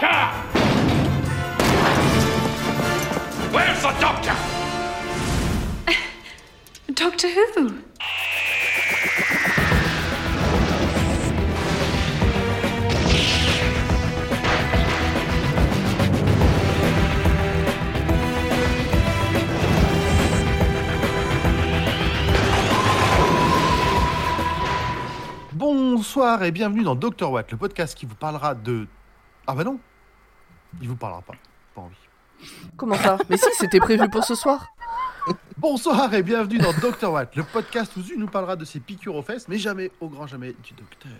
doctor? Where's the doctor? Doctor Who? Bonsoir et bienvenue dans Dr Watt, le podcast qui vous parlera de... Ah bah non Il vous parlera pas. Pas envie. Comment ça? Mais si, c'était prévu pour ce soir. Bonsoir et bienvenue dans Dr Watt, le podcast où Zu nous parlera de ses piqûres aux fesses, mais jamais, au grand jamais, du docteur.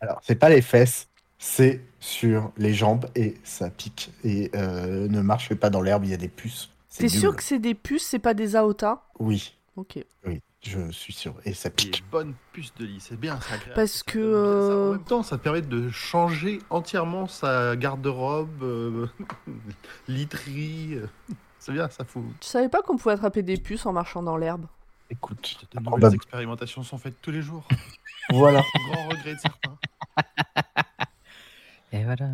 Alors, c'est pas les fesses, c'est sur les jambes et ça pique. Et euh, ne marchez pas dans l'herbe, il y a des puces. C'est T'es sûr que c'est des puces, c'est pas des aotas Oui, Ok. oui, je suis sûr. Et ça pique. bonnes puces de lit, c'est bien, agréable. Parce Ça que, ça. euh, En même temps, ça te permet de changer entièrement sa garde-robe, euh, literie. euh, C'est bien, ça fout. Tu savais pas qu'on pouvait attraper des puces en marchant dans l'herbe? Écoute, De nouvelles Probable. expérimentations sont faites tous les jours, voilà. grand regret de certains. Et voilà.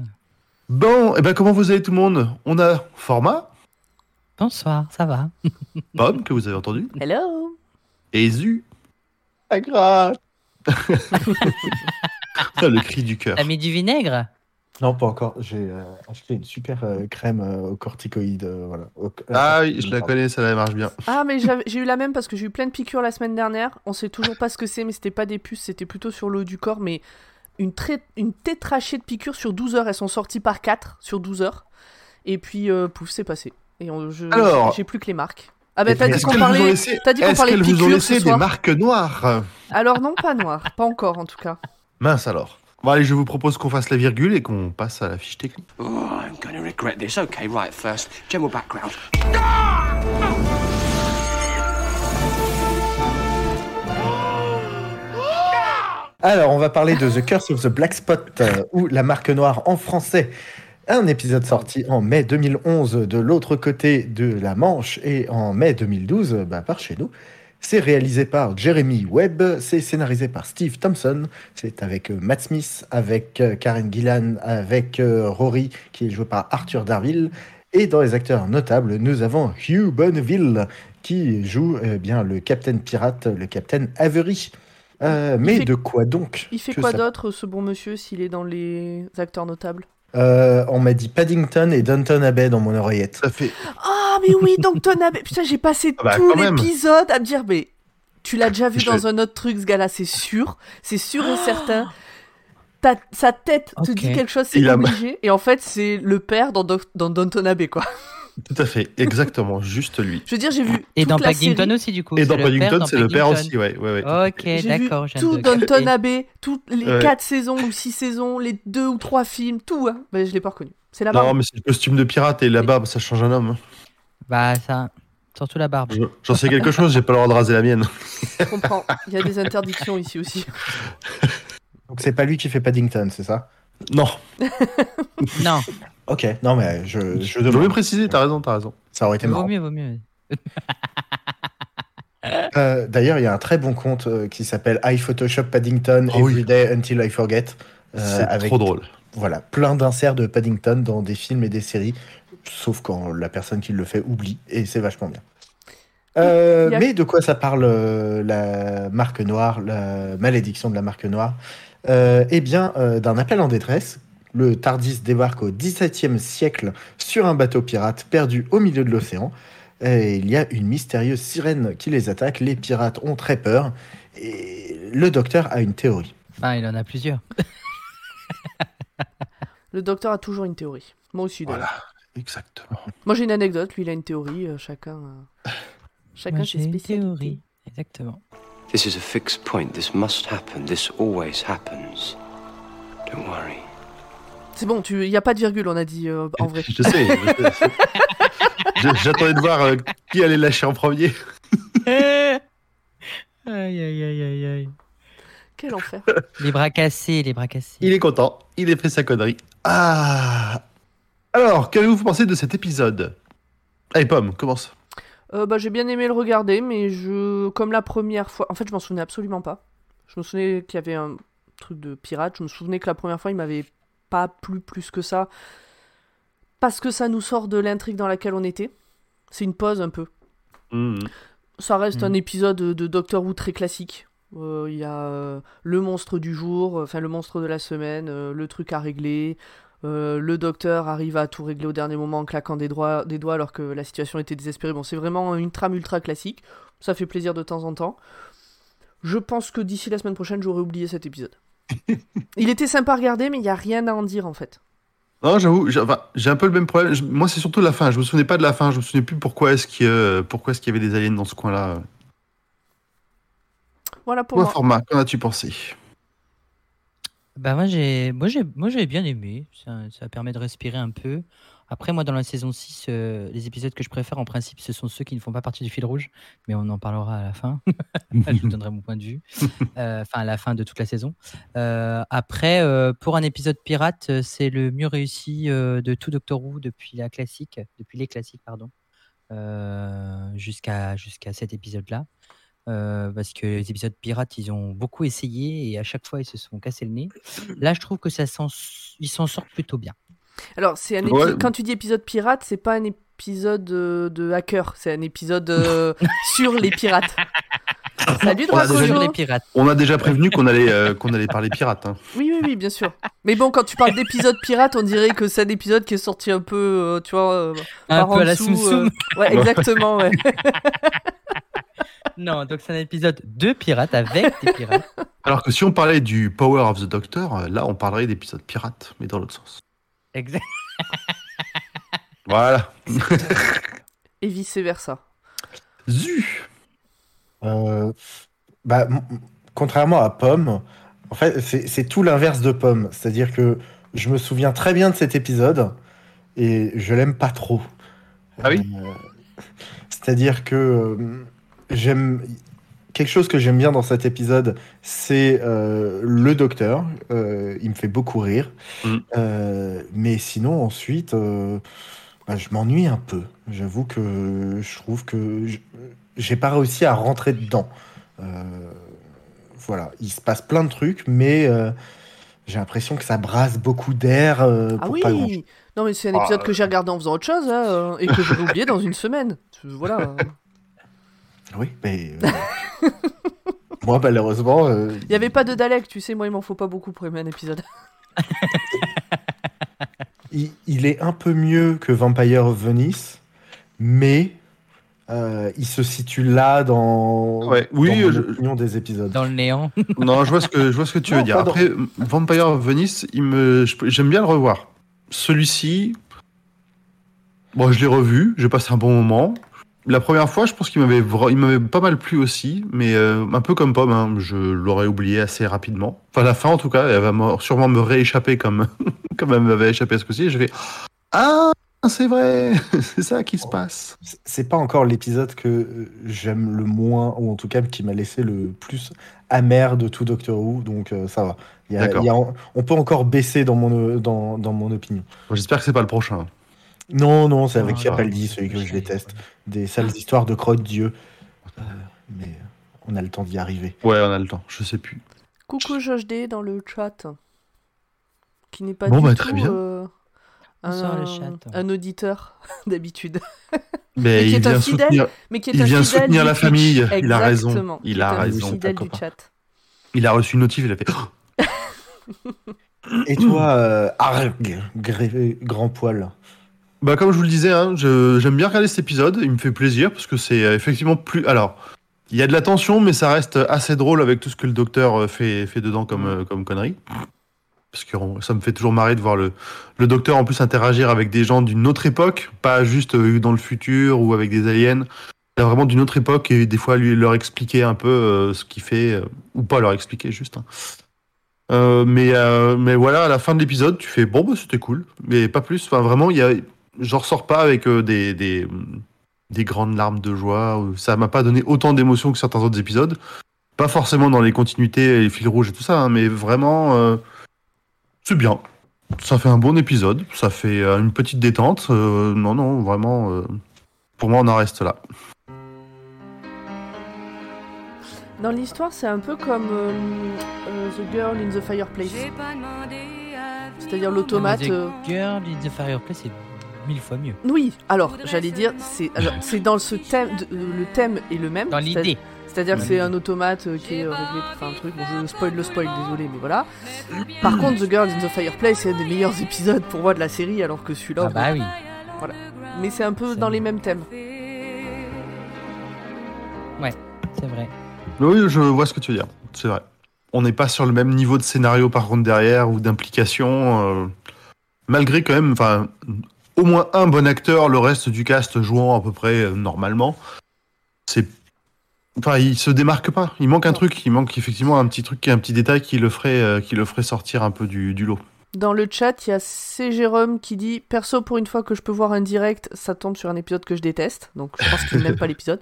Bon, et ben comment vous allez tout le monde? On a Format, Bonsoir, ça va? Pomme, que vous avez entendu, Hello et Zu, Pas grave. Ça, le cri du cœur. T'as mis du vinaigre? Non, pas encore. J'ai euh, acheté une super euh, crème euh, aux corticoïdes. euh, voilà. Au- Ah oui, je la connais, ça marche bien. Ah, mais j'avais- j'ai eu la même parce que j'ai eu plein de piqûres la semaine dernière. On sait toujours pas ce que c'est, mais c'était pas des puces, c'était plutôt sur le haut du corps. Mais une, trai- une tétrachée de piqûres sur 12 heures. Elles sont sorties par 4 sur 12 heures. Et puis, euh, pouf, c'est passé. Et on- je- j'ai plus que les marques. Ah, bah t'as dit Est-ce qu'on qu'elles vous ont parlait, laissé, t'as dit qu'on est-ce parlait vous ont laissé ce des marques noires Alors, non, pas noir. Pas encore, en tout cas. Mince alors. Bon allez, je vous propose qu'on fasse la virgule et qu'on passe à la fiche technique. Oh, I'm to regret this. Okay, right, first, general background. Alors, on va parler de The Curse of the Black Spot, euh, ou La Marque Noire en français. Un épisode sorti en mai 2011 de l'autre côté de la Manche et en mai 2012 bah, par chez nous. C'est réalisé par Jeremy Webb, c'est scénarisé par Steve Thompson, c'est avec euh, Matt Smith, avec euh, Karen Gillan, avec euh, Rory qui est joué par Arthur Darville. Et dans les acteurs notables, nous avons Hugh Bonneville qui joue bien le Capitaine Pirate, le Capitaine Avery. Euh, mais fait- de quoi donc Il fait quoi ça- d'autre, ce bon monsieur, s'il est dans les acteurs notables? Euh, On m'a dit Paddington et Downton Abbey dans mon oreillette. Ça fait. Ah, mais oui, donc Ton Abbey. Putain, j'ai passé Ah bah, tout l'épisode à me dire, mais tu l'as déjà vu Je- dans un autre truc, ce gars-là, c'est sûr. C'est sûr et certain. Ta- sa tête te dit quelque chose, c'est a- obligé. Et en fait, c'est le père dans, dans Downton Abbey, quoi. Tout à fait, exactement, juste lui. Je veux dire, j'ai vu. Et dans Paddington aussi, du coup. Et dans Paddington, c'est le père aussi, ouais. ouais, ouais. Ok, J'ai vu d'accord, tout Downton. Abbey, toutes les Ouais. quatre saisons ou six saisons, les deux ou trois films, tout. Hein. Ben, je l'ai pas reconnu. C'est la Non, barbe. mais c'est le costume de pirate et la barbe, ça change un homme. hein. Bah, ça. Surtout la barbe. Je- J'en sais quelque chose, j'ai pas le droit de raser la mienne. Je comprends. Il y a des interdictions ici aussi. Donc c'est pas lui qui fait Paddington, c'est ça? Non, Non, Ok, non mais je, je je veux demande. préciser, t'as raison, t'as raison. Ça aurait été vaut marrant. mieux, vaut mieux. Euh, D'ailleurs, il y a un très bon conte euh, qui s'appelle I Photoshop Paddington Ah oui. Every Day Until I Forget. euh, C'est avec trop drôle. Voilà, plein d'inserts de Paddington dans des films et des séries, sauf quand la personne qui le fait oublie, et c'est vachement bien. Euh, a- Mais de quoi ça parle euh, la marque noire, la malédiction de la marque noire? Euh, Eh bien, euh, d'un appel en détresse. Le Tardis débarque au XVIIe siècle sur un bateau pirate perdu au milieu de l'océan. Et il y a une mystérieuse sirène qui les attaque. Les pirates ont très peur. Et le docteur a une théorie. Enfin, il en a plusieurs. Le docteur a toujours une théorie. Moi aussi, d'ailleurs. Voilà, exactement. Moi, j'ai une anecdote. Lui, il a une théorie. euh, chacun. euh, Chacun Moi, ses j'ai une spécialités. théorie. Exactement. This is a fixed point. This must happen. This always happens. Don't worry. C'est bon, il n'y a pas de virgule, on a dit euh, en vrai. Je sais. J'attendais de voir euh, qui allait lâcher en premier. aïe, aïe, aïe, aïe, aïe. Quel enfer. Les bras cassés, les bras cassés. Il est content, il a fait sa connerie. Ah Alors, qu'avez-vous pensé de cet épisode? Allez, Pomme, commence. Euh, bah, j'ai bien aimé le regarder, mais je, comme la première fois, en fait, je m'en souvenais absolument pas. Je me souvenais qu'il y avait un truc de pirate. Je me souvenais que la première fois, il m'avait pas plu plus que ça. parce que ça nous sort de l'intrigue dans laquelle on était. C'est une pause un peu. Mhm. Ça reste Mhm. un épisode de Doctor Who très classique. Euh, Il y a euh, le monstre du jour, enfin le monstre de la semaine, euh, le truc à régler. euh, le docteur arrive à tout régler au dernier moment en claquant des, doigts, des doigts alors que la situation était désespérée. Bon, c'est vraiment une trame ultra classique. Ça fait plaisir de temps en temps. Je pense que d'ici la semaine prochaine, j'aurai oublié cet épisode. il était sympa à regarder, mais il n'y a rien à en dire en fait. Non, j'avoue, j'ai enfin, j'ai un peu le même problème. Je- moi, c'est surtout la fin. Je me souvenais pas de la fin. Je me souvenais plus pourquoi est-ce qu'il est-ce qu'il y avait des aliens dans ce coin-là. Voilà pour moi. format, qu'en as-tu pensé? Bah moi j'ai moi j'ai moi j'ai bien aimé, ça, ça permet de respirer un peu. Après moi dans la saison 6, euh, les épisodes que je préfère en principe ce sont ceux qui ne font pas partie du fil rouge, mais on en parlera à la fin. je vous donnerai mon point de vue. Euh, Enfin à la fin de toute la saison. Euh, après pour un épisode pirate, c'est le mieux réussi de tout Doctor Who depuis la classique, depuis les classiques pardon, jusqu'à jusqu'à cet épisode là. Euh, parce que les épisodes pirates, ils ont beaucoup essayé et à chaque fois, ils se sont cassés le nez. Là, je trouve que ça ils s'en sortent plutôt bien. Alors, c'est un Ouais. quand tu dis épisode pirate, c'est pas un épisode euh, de hacker, c'est un épisode euh, sur les pirates. Salut On a déjà les pirates. On a déjà prévenu qu'on allait, euh, qu'on allait parler pirates. hein. Oui, oui, oui, bien sûr. Mais bon, quand tu parles d'épisode pirate, on dirait que c'est un épisode qui est sorti un peu, euh, tu vois, euh, Un par peu en à la dessous, Soum Soum. euh, Ouais, exactement, ouais. Non, donc c'est un épisode de pirates avec des pirates. Alors que si on parlait du Power of the Doctor, là, on parlerait d'épisodes pirates, mais dans l'autre sens. Exact. Voilà. Et vice versa. Zu Euh, bah, contrairement à Pomme, en fait, c'est c'est tout l'inverse de Pomme. C'est-à-dire que je me souviens très bien de cet épisode et je l'aime pas trop. Ah oui? Euh, C'est-à-dire que euh, j'aime quelque chose que j'aime bien dans cet épisode, c'est euh, le docteur. Euh, il me fait beaucoup rire. Mm. Euh, mais sinon, ensuite, euh, bah, je m'ennuie un peu. J'avoue que je trouve que je- j'ai pas réussi à rentrer dedans. Euh, voilà, il se passe plein de trucs, mais euh, j'ai l'impression que ça brasse beaucoup d'air. euh, Ah pour pas grand- oui Non, mais c'est un Ah, épisode que j'ai regardé en faisant autre chose, hein, et que j'aurais oublié dans une semaine. Voilà. Oui, mais euh, moi malheureusement, euh, Il n'y avait pas de Dalek, tu sais, moi, il m'en faut pas beaucoup pour aimer un épisode. il, il est un peu mieux que Vampire of Venice, mais euh, il se situe là dans, Ouais, oui, dans je- des épisodes. Dans le néant. Non, je vois ce que, je vois ce que tu Non, veux dire. pardon. Après, Vampire of Venice, il me, je- j'aime bien le revoir. Celui-ci, bon, je l'ai revu, j'ai passé un bon moment. La première fois, je pense qu'il m'avait, il m'avait pas mal plu aussi, mais euh, un peu comme Pomme, hein, je l'aurais oublié assez rapidement. Enfin, la fin, en tout cas, elle va me- sûrement me rééchapper comme, comme elle m'avait échappé à ce coup-ci. Je vais, ah, c'est vrai, c'est ça qui se passe. C'est- pas encore l'épisode que euh, j'aime le moins, ou en tout cas qui m'a laissé le plus amer de tout Doctor Who, donc euh, ça va. Il y a- D'accord. il y a- on peut encore baisser dans mon, dans, dans mon opinion. J'espère que c'est pas le prochain. Non, non, c'est avec Capaldi, celui que je déteste. Des sales histoires de crotte Dieu. Euh, mais on a le temps d'y arriver. Ouais, on a le temps, je sais plus. Coucou Josh D dans le chat, qui n'est pas Bon, du bah, tout très bien. euh, Bonsoir, un, le chat. un auditeur d'habitude, Mais qui il est un vient fidèle, soutenir, mais qui est il un vient fidèle soutenir la famille. Il a raison. Il a raison. fidèle du chat. il a reçu une notif, il a fait. Et toi, euh, Arg, gré- grand poil? Bah comme je vous le disais, hein, j'aime bien regarder cet épisode, il me fait plaisir parce que c'est euh, effectivement plus... Alors, il y a de la tension, mais ça reste assez drôle avec tout ce que le docteur euh, fait, fait dedans comme, euh, comme connerie. Parce que ça me fait toujours marrer de voir le, le docteur en plus interagir avec des gens d'une autre époque, pas juste dans le futur ou avec des aliens. Vraiment d'une autre époque et des fois lui leur expliquer un peu ce qu'il fait, ou pas leur expliquer juste. hein. Mais, mais voilà, à la fin de l'épisode, tu fais bon, bah, c'était cool, mais pas plus. Enfin, vraiment, il y a, j'en ressors pas avec euh, des, des, des grandes larmes de joie. Ça m'a pas donné autant d'émotions que certains autres épisodes. Pas forcément dans les continuités et les fils rouges et tout ça, hein, mais vraiment, euh, c'est bien. Ça fait un bon épisode, ça fait euh, une petite détente. euh, non, non, vraiment, euh, pour moi, on en reste là. Dans l'histoire, c'est un peu comme euh, euh, The Girl in the Fireplace. C'est-à-dire l'automate. The Girl in the Fireplace, c'est mille fois mieux. Oui, alors j'allais dire, c'est alors, c'est dans ce thème, le thème est le même. Dans l'idée. C'est-à-dire que c'est un automate euh, qui est euh, réglé pour faire un truc. Bon, je spoil le spoil, désolé, mais voilà. Par contre, The Girl in the Fireplace, c'est un des meilleurs épisodes pour moi de la série, alors que celui-là. Ah bah oui. Mais c'est un peu C'est- dans les mêmes thèmes. C'est vrai. Oui, je vois ce que tu veux dire. C'est vrai. On n'est pas sur le même niveau de scénario par contre derrière ou d'implication. euh, malgré quand même, enfin, au moins un bon acteur, le reste du cast jouant à peu près euh, normalement. C'est, enfin, il se démarque pas. Il manque un truc. Il manque effectivement un petit truc, un petit détail qui le ferait, euh, qui le ferait sortir un peu du, du lot. Dans le chat, il y a C. Jérôme qui dit Perso, pour une fois que je peux voir un direct, ça tombe sur un épisode que je déteste. Donc je pense qu'il n'aime pas l'épisode.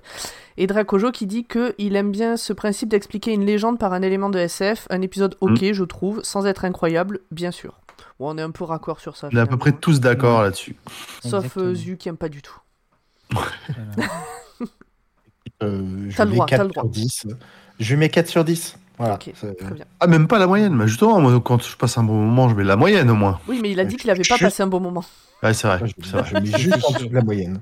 Et Dracojo qui dit que il aime bien ce principe d'expliquer une légende par un élément de SF. Un épisode ok, je trouve, sans être incroyable, bien sûr. Bon, on est un peu raccord sur ça. On est à peu près tous d'accord là-dessus. Sauf euh, Zu qui aime pas du tout. Voilà. Euh, je T'as le droit, 4 t'as le droit. sur 10. Je lui mets 4 sur 10. Voilà. Ok, C'est- très bien. Ah, même pas la moyenne. Mais justement, moi, quand je passe un bon moment, je mets la moyenne au moins. Oui, mais il a dit qu'il avait pas Je- passé un bon moment. Ouais, c'est vrai. Je, c'est vrai. je mets juste en dessous de la moyenne.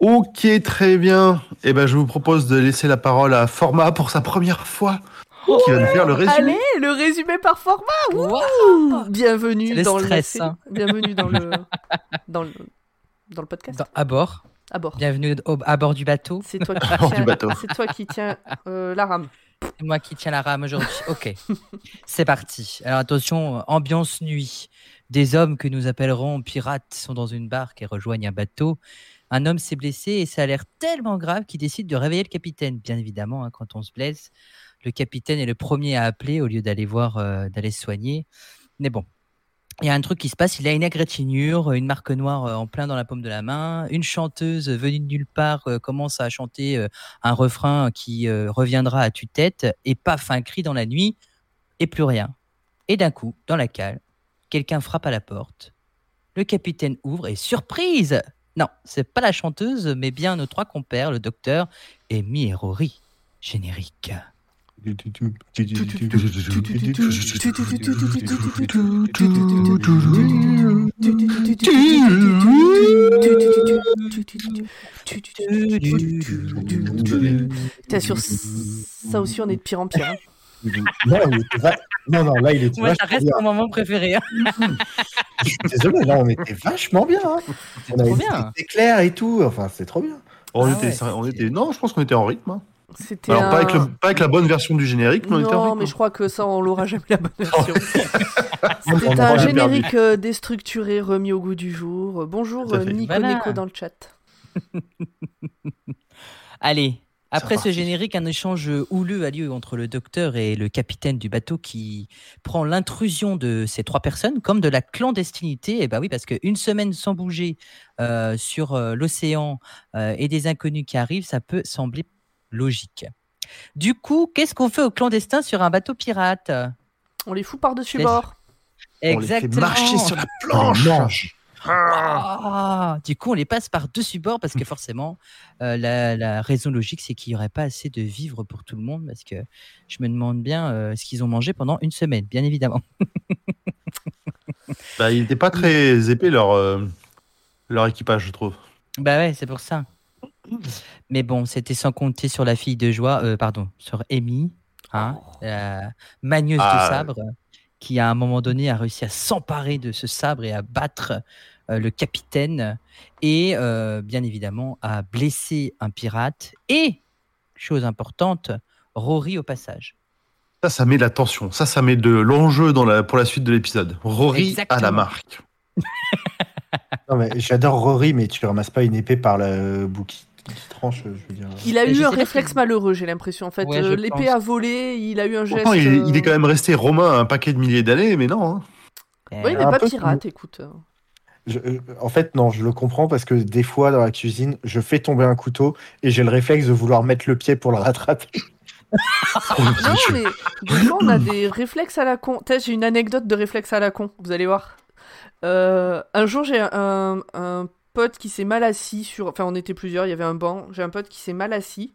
Ok, très bien. Eh ben, je vous propose de laisser la parole à Format pour sa première fois, qui va nous faire le résumé. Allez, le résumé par format. wouhou Bienvenue C'est le dans stress, le hein. bienvenue dans le dans le dans le podcast. Dans- à bord. À bord. Bienvenue au- à bord du bateau. C'est toi qui tiens, bateau. c'est toi qui tiens euh, la rame. C'est moi qui tiens la rame aujourd'hui. Ok, c'est parti. Alors attention, ambiance nuit. Des hommes que nous appellerons pirates sont dans une barque et rejoignent un bateau. Un homme s'est blessé et ça a l'air tellement grave qu'il décide de réveiller le capitaine. Bien évidemment, hein, quand on se blesse, le capitaine est le premier à appeler au lieu d'aller voir, euh, d'aller se soigner. Mais bon, il y a un truc qui se passe. Il a une égratignure, une marque noire euh, en plein dans la paume de la main. Une chanteuse venue de nulle part euh, commence à chanter un refrain qui reviendra à tue-tête. Et paf, un cri dans la nuit et plus rien. Et d'un coup, dans la cale, quelqu'un frappe à la porte. Le capitaine ouvre et surprise Non, c'est pas la chanteuse, mais bien nos trois compères, le docteur et Mi et Rory. Générique. T'es sûr ça aussi on est de pire en pire. hein. Non, il était va- non, non, là, il était Moi, ça vachement reste bien. mon moment préféré. hein. Je suis désolé, là, on était vachement bien. hein. On avait trop des bien. éclairs et tout. Enfin, c'est trop bien. On, Ah était, ouais, on c'était- était, non, je pense qu'on était en rythme. hein. C'était Alors, pas, avec un- le- pas avec la bonne version du générique, mais Non, mais je crois que ça, on l'aura jamais la bonne version. On C'était un générique euh, déstructuré, remis au goût du jour. Bonjour. Nico Voilà. Nico dans le chat. Allez, après ce générique, un échange houleux a lieu entre le docteur et le capitaine du bateau qui prend l'intrusion de ces trois personnes comme de la clandestinité. Et bah oui, parce qu'une semaine sans bouger euh, sur euh, l'océan euh, et des inconnus qui arrivent, ça peut sembler logique. Du coup, qu'est-ce qu'on fait aux clandestins sur un bateau pirate? On les fout par-dessus bord. On les fait marcher sur la planche. Mange. Ah, du coup, on les passe par-dessus bord parce que forcément, euh, la, la raison logique, c'est qu'il n'y aurait pas assez de vivres pour tout le monde. Parce que je me demande bien euh, ce qu'ils ont mangé pendant une semaine, bien évidemment. Bah, il n'était pas très épais leur, euh, leur équipage, je trouve. Bah ouais, c'est pour ça. Mais bon, c'était sans compter sur la fille de joie, euh, pardon, sur Amy, hein, la magneuse Ah, de sabre, qui à un moment donné a réussi à s'emparer de ce sabre et à battre euh, le capitaine et euh, bien évidemment à blesser un pirate et, chose importante, Rory au passage. Ça, ça met de la tension. Ça, ça met de l'enjeu dans la, pour la suite de l'épisode. Rory à la marque. Non, mais j'adore Rory, mais tu ramasses pas une épée par le qui tranche, je veux dire. Il a Mais eu un réflexe malheureux, j'ai l'impression. En fait, Ouais, Euh, l'épée a volé, il a eu un geste. Il, est- il est euh, quand même resté romain un paquet de milliers d'années, mais non. hein. Oui, il n'est Un pas peu pirate, écoute. Je- euh, en fait, non, je le comprends parce que des fois, dans la cuisine, je fais tomber un couteau et j'ai le réflexe de vouloir mettre le pied pour le rattraper. Non, mais des fois, on a des réflexes à la con. J'ai une anecdote de réflexe à la con, vous allez voir. Euh, un jour, j'ai un, un pote qui s'est mal assis sur. Enfin, on était plusieurs, il y avait un banc. J'ai un pote qui s'est mal assis,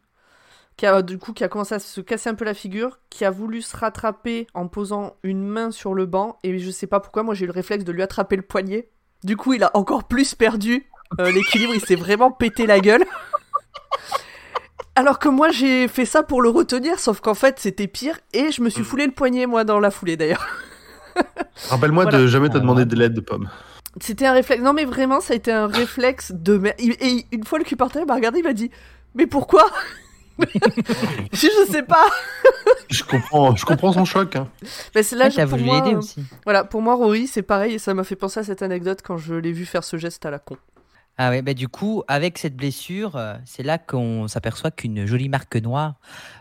qui a, du coup, qui a commencé à se casser un peu la figure, qui a voulu se rattraper en posant une main sur le banc, et je sais pas pourquoi, moi j'ai eu le réflexe de lui attraper le poignet. Du coup, il a encore plus perdu euh, l'équilibre, il s'est vraiment pété la gueule. Alors que moi, j'ai fait ça pour le retenir, sauf qu'en fait, c'était pire, et je me suis foulé le poignet, moi, dans la foulée, d'ailleurs. Rappelle-moi Voilà. de jamais te demander de l'aide de pomme. C'était un réflexe. Non, mais vraiment, ça a été un réflexe de merde. Et une fois, le cuporteur m'a regardé, il m'a dit Mais pourquoi je, je sais pas. Je comprends, je comprends son choc. hein. Mais c'est là, Ah, je- pour moi, aider aussi. Voilà, pour moi, Rory, c'est pareil, et ça m'a fait penser à cette anecdote quand je l'ai vu faire ce geste à la con. Ah ouais, bah du coup, avec cette blessure, euh, c'est là qu'on s'aperçoit qu'une jolie marque noire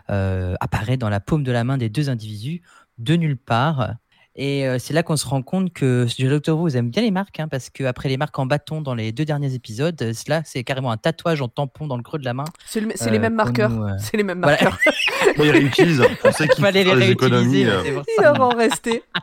euh, apparaît dans la paume de la main des deux individus, de nulle part. Et euh, c'est là qu'on se rend compte que le Doctor Who aime bien les marques, hein, parce qu'après les marques en bâton dans les deux derniers épisodes, euh, cela c'est carrément un tatouage en tampon dans le creux de la main. C'est le- c'est les Euh, mêmes marqueurs. euh, C'est les mêmes voilà. marqueurs. Bon, il réutilise. On sait qu'il Fallait les des économies. euh. Il en rester.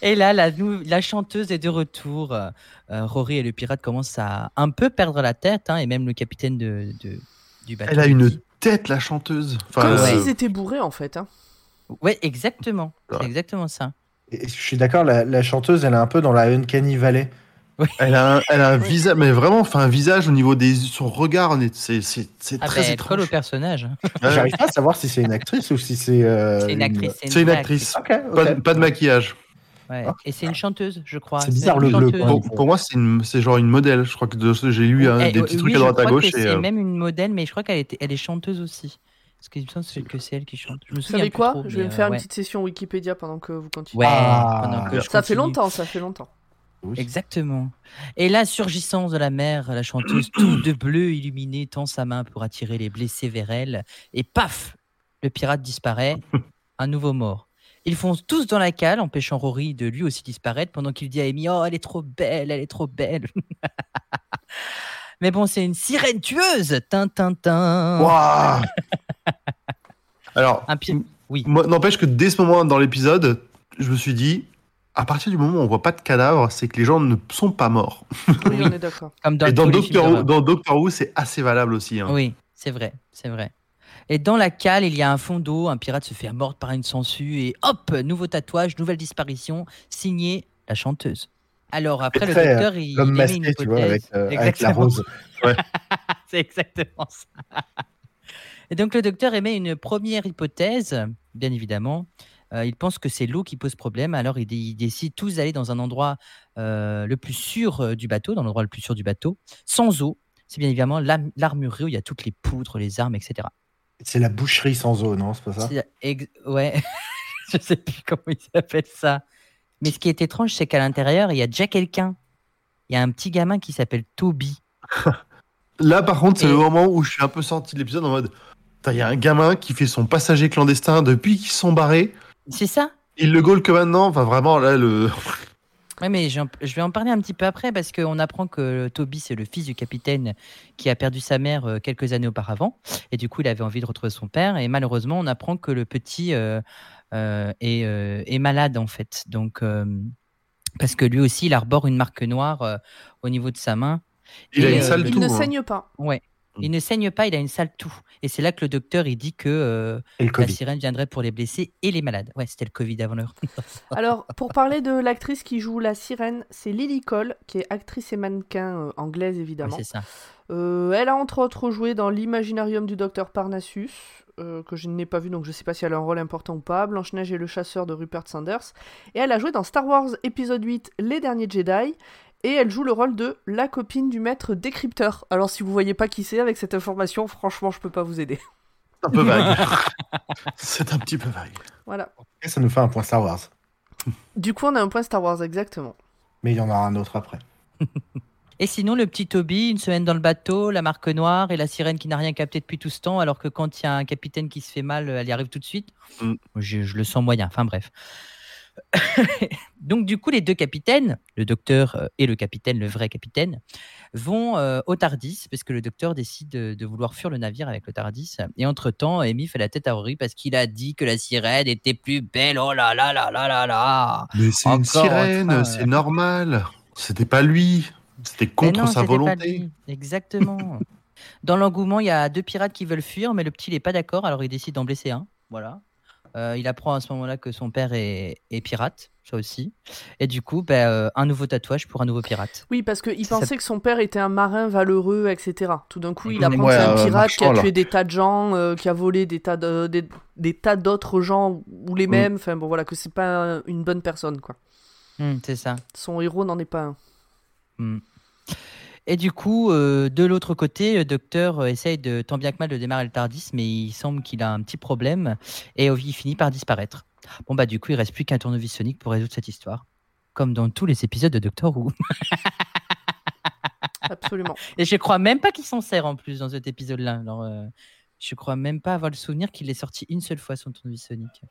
Et là, la, chanteuse est de retour. Euh, Rory et le pirate commencent à un peu perdre la tête, hein, et même le capitaine de, de- du bateau. Elle a une tête, la chanteuse. Enfin, Comme euh, s'ils étaient bourrés, en fait. hein. Ouais, exactement. C'est Ouais. exactement ça. Et je suis d'accord, la, la chanteuse, elle est un peu dans la Uncanny Valley. elle a un, elle a un visage, mais vraiment, enfin, un visage au niveau des son regard, c'est c'est c'est Ah très au étrange. personnage. hein. Ouais. J'arrive pas à savoir si c'est une actrice ou si c'est. euh, C'est une actrice. C'est une actrice. Ok, ok. Pas, de- pas de maquillage. Ouais. Et c'est une chanteuse, je crois. C'est bizarre, le. Pour, pour moi, c'est c'est genre une modèle. Je crois que de- j'ai lu hein, Eh, des petits oui, trucs à je droite à gauche. C'est euh, même une modèle, mais je crois qu'elle elle est chanteuse aussi. Parce qu'il me semble que c'est- que c'est elle qui chante. Je me Vous savez quoi trop, Je vais me faire euh, une ouais. petite session Wikipédia pendant que vous continuez. Ouais, Ah. pendant que je Ça fait longtemps, ça fait longtemps. Oui. Exactement. Et la surgissance de la mer, la chanteuse tout de bleu illuminée tend sa main pour attirer les blessés vers elle. Et paf Le pirate disparaît. Un nouveau mort. Ils foncent tous dans la cale, empêchant Rory de lui aussi disparaître pendant qu'il dit à Amy Oh, elle est trop belle, elle est trop belle. Mais bon, c'est une sirène tueuse Tin, tin, tin. Waouh Alors, Un pi- Oui. n'empêche que dès ce moment dans l'épisode, je me suis dit, à partir du moment où on voit pas de cadavre, c'est que les gens ne sont pas morts. Oui, on est d'accord. Comme dans, Et dans Doctor, Who, dans Doctor Who, c'est assez valable aussi. hein. Oui, c'est vrai, c'est vrai. Et dans la cale, il y a un fond d'eau, un pirate se fait mordre par une sangsue et hop, nouveau tatouage, nouvelle disparition, signé la chanteuse. Alors après, le très, euh, docteur, il, L'homme émet une masqué, tu vois, avec, euh, avec la rose. C'est exactement ça. Et donc le docteur émet une première hypothèse, bien évidemment. Euh, il pense que c'est l'eau qui pose problème, alors il, dé- il décide tous d'aller dans un endroit euh, le plus sûr du bateau, dans l'endroit le plus sûr du bateau, sans eau. C'est bien évidemment l'armurerie où il y a toutes les poudres, les armes, etc. C'est la boucherie sans eau, non? C'est pas ça? Ex- Ouais, je sais plus comment il s'appelle ça. Mais ce qui est étrange, c'est qu'à l'intérieur, il y a déjà quelqu'un. Il y a un petit gamin qui s'appelle Toby. Là, par contre, c'est Et- le moment où je suis un peu sorti de l'épisode en mode, il y a un gamin qui fait son passager clandestin depuis qu'ils sont barrés. C'est ça Il le gaule que maintenant. Enfin, vraiment, là, le. Oui, mais je vais en parler un petit peu après parce qu'on apprend que Toby, c'est le fils du capitaine qui a perdu sa mère euh, quelques années auparavant. Et du coup, il avait envie de retrouver son père. Et malheureusement, on apprend que le petit euh, euh, est, euh, est malade, en fait. Donc, euh, parce que lui aussi, il arbore une marque noire euh, au niveau de sa main. Il a Et, une euh, sale Il ne hein. saigne pas. Ouais. Il ne saigne pas, il a une sale toux. Et c'est là que le docteur, il dit que euh, la Covid. sirène viendrait pour les blessés et les malades. Ouais, c'était le Covid avant l'heure. Alors, pour parler de l'actrice qui joue la sirène, c'est Lily Cole, qui est actrice et mannequin euh, anglaise, évidemment. c'est ça. Euh, elle a entre autres joué dans l'Imaginarium du docteur Parnassus, euh, que je n'ai pas vu, donc je sais pas si elle a un rôle important ou pas. Blanche-Neige et le chasseur de Rupert Sanders. Et elle a joué dans Star Wars épisode 8, Les Derniers Jedi. Et elle joue le rôle de la copine du maître décrypteur. Alors si vous voyez pas qui c'est avec cette information, franchement, je peux pas vous aider. C'est un peu vague. c'est un petit peu vague. Voilà. Et ça nous fait un point Star Wars. Du coup, on a un point Star Wars, exactement. Mais il y en aura un autre après. Et sinon, le petit Toby, une semaine dans le bateau, la marque noire et la sirène qui n'a rien capté depuis tout ce temps, alors que quand il y a un capitaine qui se fait mal, elle y arrive tout de suite. Mm. Je, je le sens moyen. Enfin bref. Donc du coup, les deux capitaines, le docteur euh, et le capitaine, le vrai capitaine, vont euh, au Tardis, parce que le docteur décide de, de vouloir fuir le navire avec le Tardis. Et entre-temps, Amy fait la tête à Rory parce qu'il a dit que la sirène était plus belle. Oh là là là là là là Mais c'est une sirène, train, c'est normal. C'était pas lui. C'était contre non, sa volonté. Exactement. Dans l'engouement, il y a deux pirates qui veulent fuir, mais le petit n'est pas d'accord, alors il décide d'en blesser un. Voilà. Euh, il apprend à ce moment-là que son père est, est pirate, ça aussi. Et du coup, ben, euh, un nouveau tatouage pour un nouveau pirate. Oui, parce qu'il Ça- pensait que son père était un marin valeureux, etc. Tout d'un coup, il apprend Ouais, que c'est un euh, pirate qui a là. tué des tas de gens, euh, qui a volé des tas de- des, des tas d'autres gens ou les Mm. mêmes. Enfin bon, voilà, que c'est pas un- une bonne personne, quoi. Hmm, c'est ça. Son héros n'en est pas un. Hmm. Et du coup, euh, de l'autre côté, le docteur euh, essaye de tant bien que mal de démarrer le Tardis, mais il semble qu'il a un petit problème et il finit par disparaître. Bon bah du coup, il reste plus qu'un tournevis sonique pour résoudre cette histoire, comme dans tous les épisodes de Doctor Who. Absolument. Et je crois même pas qu'il s'en sert en plus dans cet épisode-là. Alors, euh, je crois même pas avoir le souvenir qu'il est sorti une seule fois son tournevis sonique.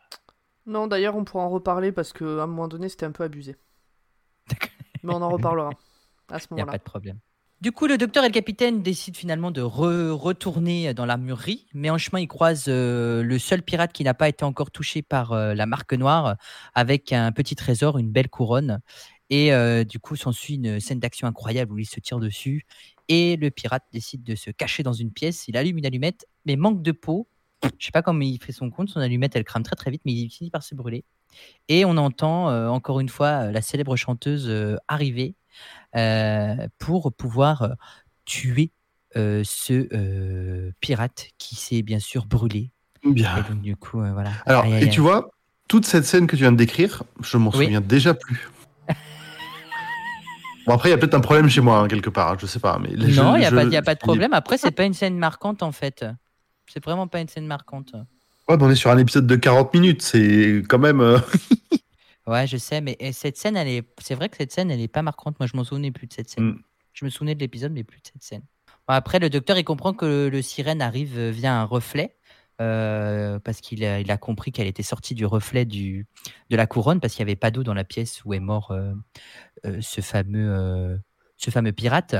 Non, d'ailleurs, on pourra en reparler parce qu'à un moment donné, c'était un peu abusé. Mais on en reparlera à ce Il n'y a moment-là. pas de problème. Du coup, le docteur et le capitaine décident finalement de re- retourner dans l'armurerie, mais en chemin, ils croisent euh, le seul pirate qui n'a pas été encore touché par euh, la marque noire, avec un petit trésor, une belle couronne. Et euh, du coup, s'ensuit une scène d'action incroyable où il se tire dessus. Et le pirate décide de se cacher dans une pièce. Il allume une allumette, mais manque de peau. Je sais pas comment il fait son compte. Son allumette, elle crame très très vite, mais il finit par se brûler. Et on entend encore une fois la célèbre chanteuse arriver pour pouvoir euh, tuer euh, ce euh, pirate qui s'est bien sûr brûlé. Bien. Et donc du coup, euh, voilà. Alors, Aïe, aïe, et tu vois, toute cette scène que tu viens de décrire, je m'en Oui. souviens déjà plus. bon, après, il y a peut-être un problème chez moi, hein, quelque part, hein, je sais pas. Mais non, il n'y a, je- pas- y a pas de problème. Après, c'est pas une scène marquante en fait. C'est vraiment pas une scène marquante. Ouais, on est sur un épisode de 40 minutes, c'est quand même. euh, Ouais, je sais, mais et cette scène, elle est. C'est vrai que cette scène, elle est pas marquante. Moi, je m'en souvenais plus de cette scène. Mm. Je me souvenais de l'épisode, mais plus de cette scène. Bon, après, le docteur, il comprend que le, le sirène arrive euh, via un reflet. euh, parce qu'il a, il a compris qu'elle était sortie du reflet du, de la couronne, parce qu'il n'y avait pas d'eau dans la pièce où est mort euh, euh, ce, fameux, euh, ce fameux pirate.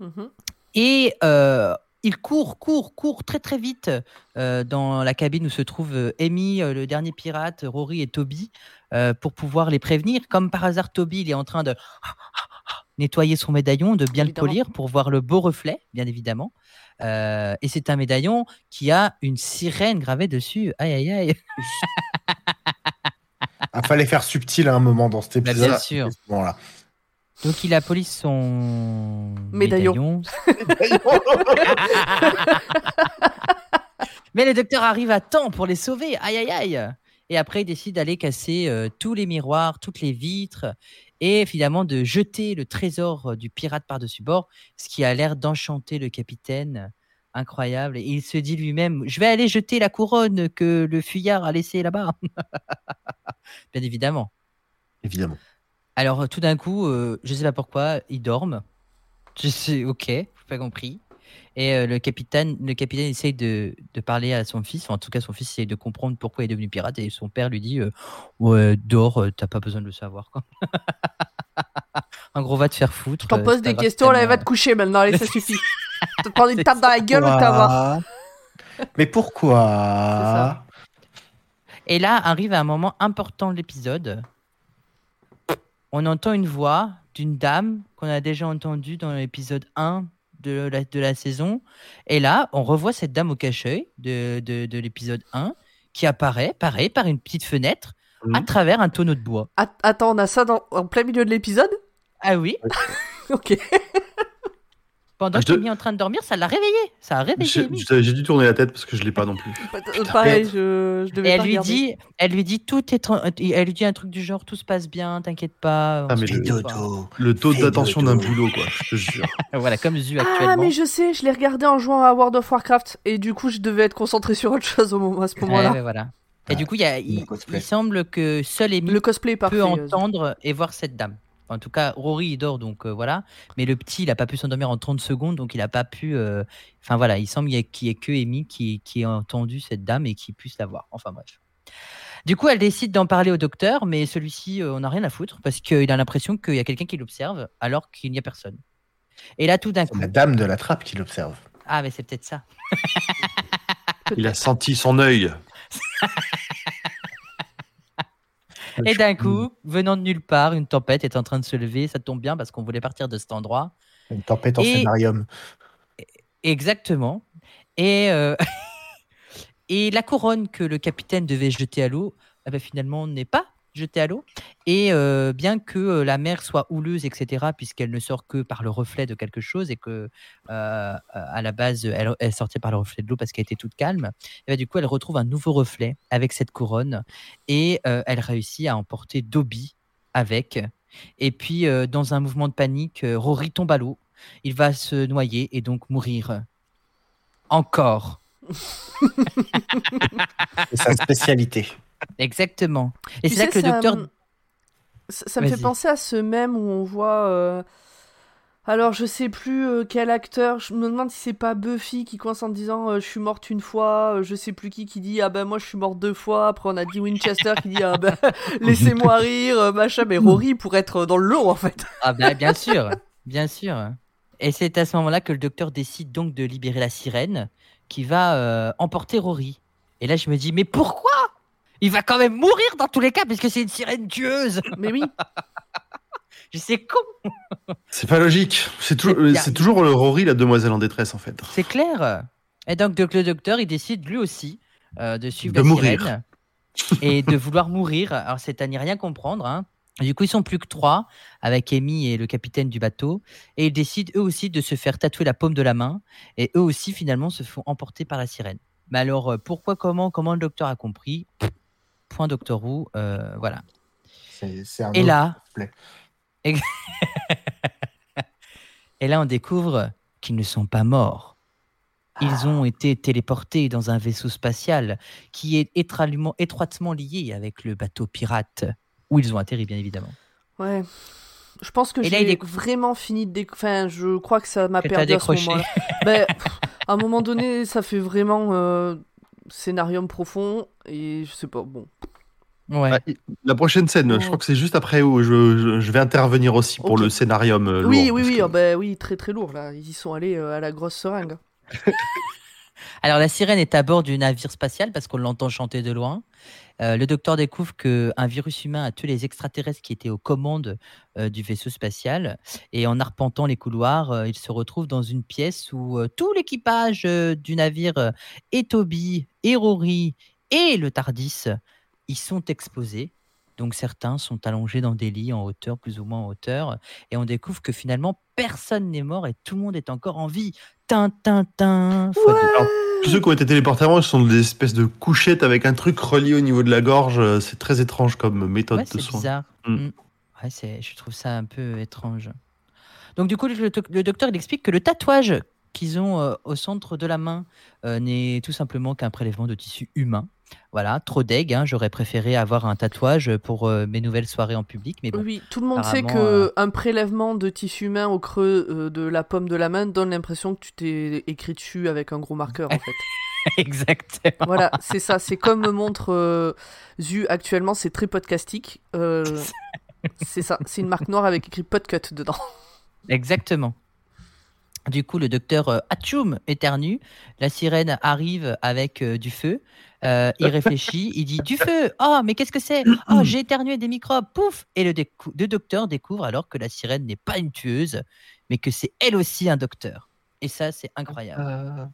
Mhm. Et euh, il court, court, court très très vite euh, dans la cabine où se trouvent euh, Amy, euh, le dernier pirate, Rory et Toby, euh, pour pouvoir les prévenir. Comme par hasard, Toby, il est en train de nettoyer son médaillon, de bien Évidemment. le polir pour voir le beau reflet, bien évidemment. Euh, et c'est un médaillon qui a une sirène gravée dessus. Aïe, aïe, aïe. Il fallait faire subtil à un moment dans cet Bah, épisode. bien sûr. Voilà. Donc il a poli son Médaillon. médaillon. Mais le docteur arrive à temps pour les sauver. Aïe, aïe, aïe. Et après, il décide d'aller casser euh, tous les miroirs, toutes les vitres, et finalement de jeter le trésor euh, du pirate par-dessus bord, ce qui a l'air d'enchanter le capitaine. Incroyable. Et il se dit lui-même Je vais aller jeter la couronne que le fuyard a laissée là-bas. Bien évidemment. Évidemment. Alors, euh, tout d'un coup, euh, je sais pas pourquoi, ils dorment. Je sais, ok, pas compris. Et euh, le capitaine, le capitaine essaye de, de parler à son fils. Enfin, en tout cas, son fils essaye de comprendre pourquoi il est devenu pirate. Et son père lui dit euh, Ouais, dors, euh, t'as pas besoin de le savoir. Quoi. en gros, va te faire foutre. Je t'en euh, pose des questions, là, va te coucher maintenant, allez, ça suffit. te prendre une tape dans la gueule, on va voir. Mais pourquoi? Ça. Et là arrive un moment important de l'épisode. On entend une voix d'une dame qu'on a déjà entendue dans l'épisode 1 de la, de la saison. Et là, on revoit cette dame au cachet de, de, de l'épisode 1 qui apparaît, pareil, par une petite fenêtre à Mhm. travers un tonneau de bois. Att- Attends, on a ça dans- en plein milieu de l'épisode? Ah oui, Ok. Ah, pendant te- Amy est en train de dormir, ça l'a réveillé. Ça a réveillé J'ai dû tourner la tête parce que je l'ai pas non plus. Euh, Pareil, je, je Et devais elle pas lui regarder. dit, elle lui dit tout est, tran- elle lui dit un truc du genre tout se passe bien, t'inquiète pas. Ah, mais le- taux d'attention d'un boulot, quoi, je te jure. Voilà, comme Zu actuellement. Ah, mais je sais, je l'ai regardé en jouant à World of Warcraft. Et du coup, je devais être concentré sur autre chose au moment, à ce Ouais, moment-là. ouais, voilà. Et du coup, il, y a- il, le cosplay. il semble que seul Amy Le cosplay parfait. peut euh, entendre et voir cette dame. En tout cas, Rory, il dort, donc euh, voilà. Mais le petit, il n'a pas pu s'endormir en 30 secondes, donc il n'a pas pu. euh, Enfin voilà, il semble qu'il y ait- que Amy qui, qui ait entendu cette dame et qui puisse la voir. Enfin bref. Du coup, elle décide d'en parler au docteur, mais celui-ci, euh, on n'a rien à foutre parce qu'il a l'impression qu'il y a quelqu'un qui l'observe alors qu'il n'y a personne. Et là, tout d'un C'est coup. la dame de la trappe qui l'observe. Ah, mais c'est peut-être ça. Il a senti son œil. Et d'un coup, venant de nulle part, une tempête est en train de se lever. Ça tombe bien parce qu'on voulait partir de cet endroit. Une tempête en Et- scénarium. Exactement. Et, euh, Et la couronne que le capitaine devait jeter à l'eau, eh ben, finalement, n'est pas jetée à l'eau. Et euh, bien que euh, la mer soit houleuse, etc., puisqu'elle ne sort que par le reflet de quelque chose et que euh, à la base, elle, elle sortait par le reflet de l'eau parce qu'elle était toute calme, et ben, du coup, elle retrouve un nouveau reflet avec cette couronne et elle réussit à emporter Dobby avec. Et puis, dans un mouvement de panique, Rory tombe à l'eau. Il va se noyer et donc mourir. Encore. C'est sa spécialité. Exactement. Et c'est là que le docteur. Ça, me fait penser à ce même où on voit. euh, Alors, je sais plus euh, quel acteur. Je me demande si c'est pas Buffy qui coince en disant euh, Je suis morte une fois. Je sais plus qui qui dit Ah ben moi je suis morte deux fois. Après, on a dit Winchester qui dit Ah ben laissez-moi rire, machin. Mais Rory pour être dans le lot en fait. Ah bah, bien sûr, bien sûr. Et c'est à ce moment-là que le docteur décide donc de libérer la sirène qui va emporter Rory. Et là, je me dis, mais pourquoi Il va quand même mourir dans tous les cas, puisque c'est une sirène tueuse. Mais oui, Je sais con. C'est pas logique. C'est toujours, C'est- c'est toujours le Rory, la demoiselle en détresse, en fait. C'est clair. Et donc, donc, le docteur, il décide lui aussi euh, de suivre De la mourir. sirène et de vouloir mourir. Alors, c'est à n'y rien comprendre. hein. Du coup, ils sont plus que trois, avec Amy et le capitaine du bateau. Et ils décident eux aussi de se faire tatouer la paume de la main. Et eux aussi, finalement, se font emporter par la sirène. Mais alors, euh, pourquoi, comment, comment le docteur a compris? Point Doctor Who, euh, voilà. C'est c'est un Et là, et là, on découvre qu'ils ne sont pas morts. Ils ont été téléportés dans un vaisseau spatial qui est étroitement, étroitement lié avec le bateau pirate où ils ont atterri, bien évidemment. ouais. Je pense que Et là, il j'ai est- vraiment fini de. déc- Enfin, je crois que ça m'a perdu à ce décroché. moment-là. Ben, à un moment donné, ça fait vraiment euh, scénarium profond et je sais pas. Bon. Ouais. Ah, La prochaine scène, je crois que c'est juste après où je, je- je vais intervenir aussi pour le scénarium. euh, oui, lourd, oui, oui, que- ah ben oui, très très lourd là. Ils y sont allés euh, à la grosse seringue. Alors, la sirène est à bord du navire spatial parce qu'on l'entend chanter de loin. Euh, le docteur découvre qu'un virus humain a tué les extraterrestres qui étaient aux commandes euh, du vaisseau spatial. Et en arpentant les couloirs, euh, il se retrouve dans une pièce où euh, tout l'équipage euh, du navire euh, et Toby, et Rory et le Tardis y sont exposés. Donc certains sont allongés dans des lits en hauteur, plus ou moins en hauteur. Et on découvre que finalement, personne n'est mort et tout le monde est encore en vie. Tin, tin, tin. Alors, tous ceux qui ont été téléportés avant, ils sont des espèces de couchettes avec un truc relié au niveau de la gorge. C'est très étrange comme méthode Ouais, de c'est soin. bizarre. Mm. Mm. Ouais, c'est, je trouve ça un peu étrange. Donc du coup, le, le docteur il explique que le tatouage qu'ils ont euh, au centre de la main euh, n'est tout simplement qu'un prélèvement de tissu humain. Voilà, trop deg. hein, j'aurais préféré avoir un tatouage pour euh, mes nouvelles soirées en public, mais bon. Oui, tout le monde sait que un prélèvement de tissu humain au creux de la paume de la main donne l'impression que tu t'es écrit dessus avec un gros marqueur en fait. Exactement. Voilà, c'est ça. C'est comme me montre Zu actuellement, c'est très podcastique. C'est ça. C'est une marque noire avec écrit podcut dedans. Exactement. Du coup, le docteur euh, Atchoum éternue. La sirène arrive avec euh, du feu. Euh, il réfléchit. Il dit Du feu Oh, mais qu'est-ce que c'est Oh, j'ai éternué des microbes. Pouf Et le, docteur découvre alors que la sirène n'est pas une tueuse, mais que c'est elle aussi un docteur. Et ça, c'est incroyable. Euh,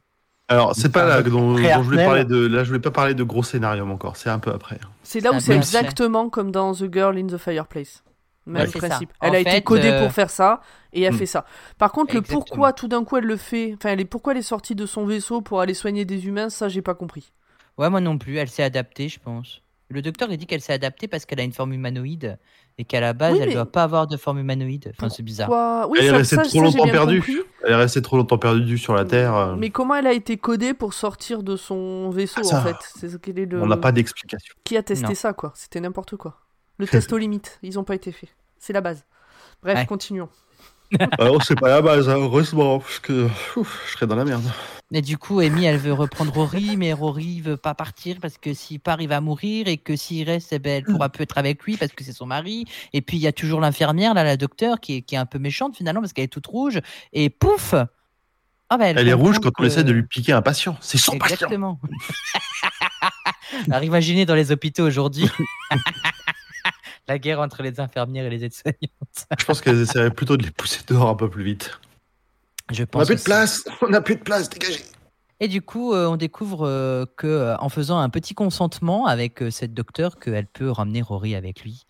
Alors, c'est pas là dont, dont je voulais parler de. Là, je voulais pas parler de gros scénarium encore. C'est un peu après. C'est là où c'est exactement comme dans The Girl in the Fireplace. Même Ouais, principe. En Elle a été codée euh, pour faire ça et elle Hmm. fait ça. Par contre, le pourquoi tout d'un coup elle le fait, enfin, elle est, pourquoi elle est sortie de son vaisseau pour aller soigner des humains, ça j'ai pas compris. Ouais, moi non plus. Elle s'est adaptée, je pense. Le docteur, il dit qu'elle s'est adaptée parce qu'elle a une forme humanoïde et qu'à la base, Oui, elle mais- doit pas avoir de forme humanoïde. Enfin, c'est bizarre. Oui, Elle est restée ça, trop ça, longtemps perdue. Elle est restée trop longtemps perdue sur la Terre. euh, Mais comment elle a été codée pour sortir de son vaisseau Ah, ça, en fait? C'est ce quel est le... On n'a pas d'explication. Qui a testé Non. ça quoi? C'était n'importe quoi. Le test aux limites, ils ont pas été faits. C'est la base. Bref, Ouais. continuons. Alors, c'est pas la base, hein, heureusement, parce que ouf, je serais dans la merde. Et du coup, Amy, elle veut reprendre Rory, mais Rory veut pas partir parce que s'il part, il va mourir et que s'il reste, eh ben, elle pourra plus être avec lui parce que c'est son mari. Et puis, il y a toujours l'infirmière, là, la docteure, qui est, qui est un peu méchante finalement parce qu'elle est toute rouge. Et pouf ah, ben, Elle est rouge quand on essaie de lui piquer un patient. C'est son patient. Exactement. Alors, imaginez dans les hôpitaux aujourd'hui la guerre entre les infirmières et les aides-soignantes. Je pense qu'elles essaieraient plutôt de les pousser dehors un peu plus vite. Je On n'a plus de place On n'a plus de place, dégagez Et du coup, euh, on découvre euh, que euh, en faisant un petit consentement avec euh, cette docteure, qu'elle peut ramener Rory avec lui,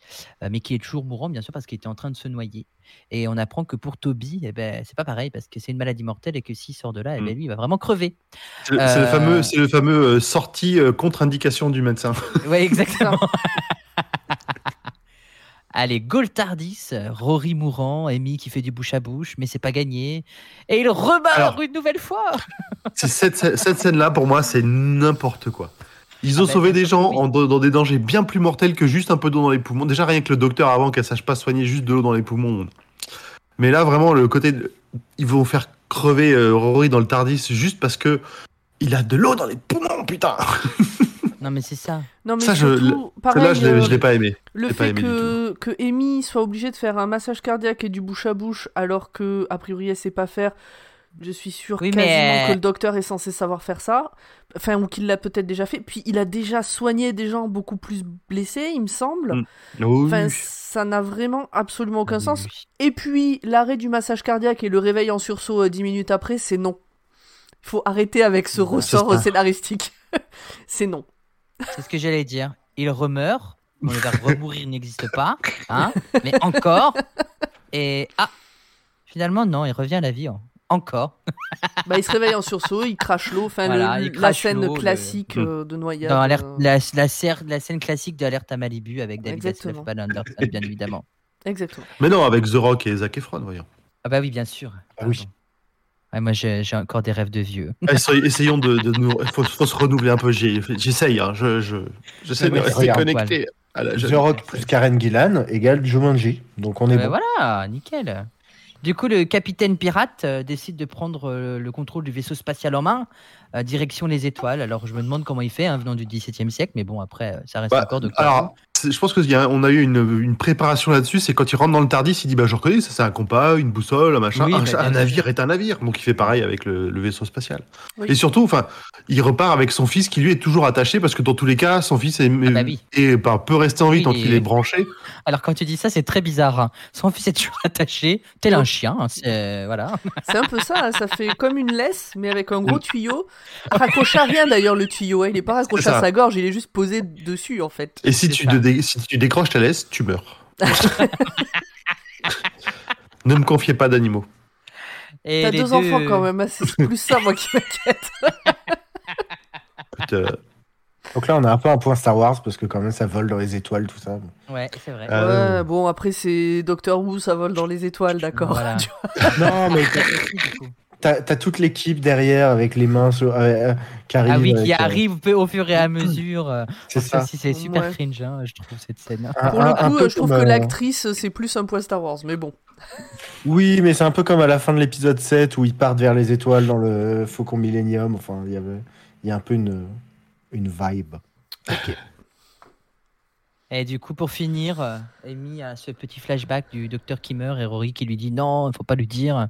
euh, mais qui est toujours mourant, bien sûr, parce qu'il était en train de se noyer. Et on apprend que pour Toby, eh ben, c'est pas pareil, parce que c'est une maladie mortelle et que s'il sort de là, eh ben, Mm. lui, il va vraiment crever. C'est le- fameux, c'est le fameux euh, sortie euh, contre-indication du médecin. Ouais, exactement. Allez, Goal Tardis, Rory mourant, Amy qui fait du bouche à bouche, mais c'est pas gagné. Et il Alors- une nouvelle fois. Cette, cette scène-là, pour moi, c'est n'importe quoi. Ils ont Ah bah, sauvé des gens en- dans des dangers bien plus mortels que juste un peu d'eau dans les poumons. Déjà, rien que le docteur, avant qu'elle sache pas soigner juste de l'eau dans les poumons. Mais là, vraiment, le côté. de- Ils vont faire crever euh, Rory dans le Tardis juste parce que. Il a de l'eau dans les poumons, putain! Non, mais c'est ça. Non, mais Ça, je- surtout, pareil, je l'ai- euh, je l'ai pas aimé. le fait aimé que, que Amy soit obligée de faire un massage cardiaque et du bouche à bouche alors que a priori elle sait pas faire, je suis sûre Oui, quasiment mais- que le docteur est censé savoir faire ça. Enfin, ou qu'il l'a peut-être déjà fait. Puis il a déjà soigné des gens beaucoup plus blessés, il me semble. Mm. Oui. Enfin, ça n'a vraiment absolument aucun sens. oui. Et puis, l'arrêt du massage cardiaque et le réveil en sursaut euh, 10 minutes après, c'est non. Il faut arrêter avec ce Ouais, ressort euh, scénaristique. c'est non. C'est ce que j'allais dire. Il remeurt. Bon, le verbe remourir n'existe pas. Hein mais encore. Et. Ah Finalement, non, il revient à la vie. en- Encore. Bah, il se réveille en sursaut, il crache l'eau. Enfin, Voilà, il la scène le- classique euh, de noyade. Dans euh, la, la, serre- la scène classique d'Alerte à Malibu avec David Exactement. Hasselhoff, pas Anderson, bien évidemment. Exactement. Mais non, avec The Rock et Zac Efron, voyons. Ah bah oui, bien sûr. Ah oui. Ouais, moi, j'ai j'ai encore des rêves de vieux. Essayons- Essayons de, de nous. Faut, faut se renouveler un peu. J'ai- J'essaye, hein. je, je, j'essaie de Ouais, rester regarde, connecté à la The. Rock plus Karen Gillan égale Jumanji. Donc on est Ouais, bon. Voilà, nickel. Du coup, le capitaine pirate euh, décide de prendre euh, le contrôle du vaisseau spatial en main, euh, direction les étoiles. Alors, je me demande comment il fait, hein, venant du XVIIe siècle, mais bon, après, euh, ça reste Bah, encore de Alors, je pense qu'on a, eu une, une préparation là-dessus. C'est quand il rentre dans le Tardis, il dit bah, Je reconnais, ça c'est un compas, une boussole, un machin. Oui, un, bah, un navire est un navire. Donc il fait pareil avec le, le vaisseau spatial. Oui. Et surtout, enfin, il repart avec son fils qui lui est toujours attaché parce que dans tous les cas, son fils est, Ah bah oui. est- bah, peut rester en vie Oui, tant qu'il est branché. Alors, quand tu dis ça, c'est très bizarre. hein. Son fils est toujours attaché, tel un chien. hein, c'est- voilà. C'est un peu ça, hein, ça fait comme une laisse, mais avec un gros tuyau. Raccroché à rien d'ailleurs, le tuyau. hein, Il est pas raccroché à sa gorge, il est juste posé dessus en fait. Et si tu, te dé- si tu décroches ta laisse, tu meurs. ne me confiez pas d'animaux. Et T'as les deux, enfants quand même, hein, c'est plus ça moi qui m'inquiète. Euh, Donc là on a un peu un point Star Wars parce que quand même ça vole dans les étoiles tout ça. Ouais, c'est vrai. Euh, Ouais, bon après c'est Doctor Who, ça vole dans les étoiles, d'accord. Voilà. Non mais t'as t'as toute l'équipe derrière avec les mains sur, euh, euh, qui arrive. Ah oui, qui avec, euh, arrive peu au fur et à mesure. euh, C'est ça c'est super Ouais. cringe, hein, je trouve, cette scène. Un- Pour un- le coup, euh, je trouve comme, que euh, l'actrice c'est plus un point Star Wars, mais bon. Oui, mais c'est un peu comme à la fin de l'épisode 7 où ils partent vers les étoiles dans le Faucon Millennium. Enfin, il y avait, il y a un peu une, une vibe. Et du coup, pour finir, euh, Amy a ce petit flashback du docteur qui meurt et Rory qui lui dit non, il faut pas lui dire.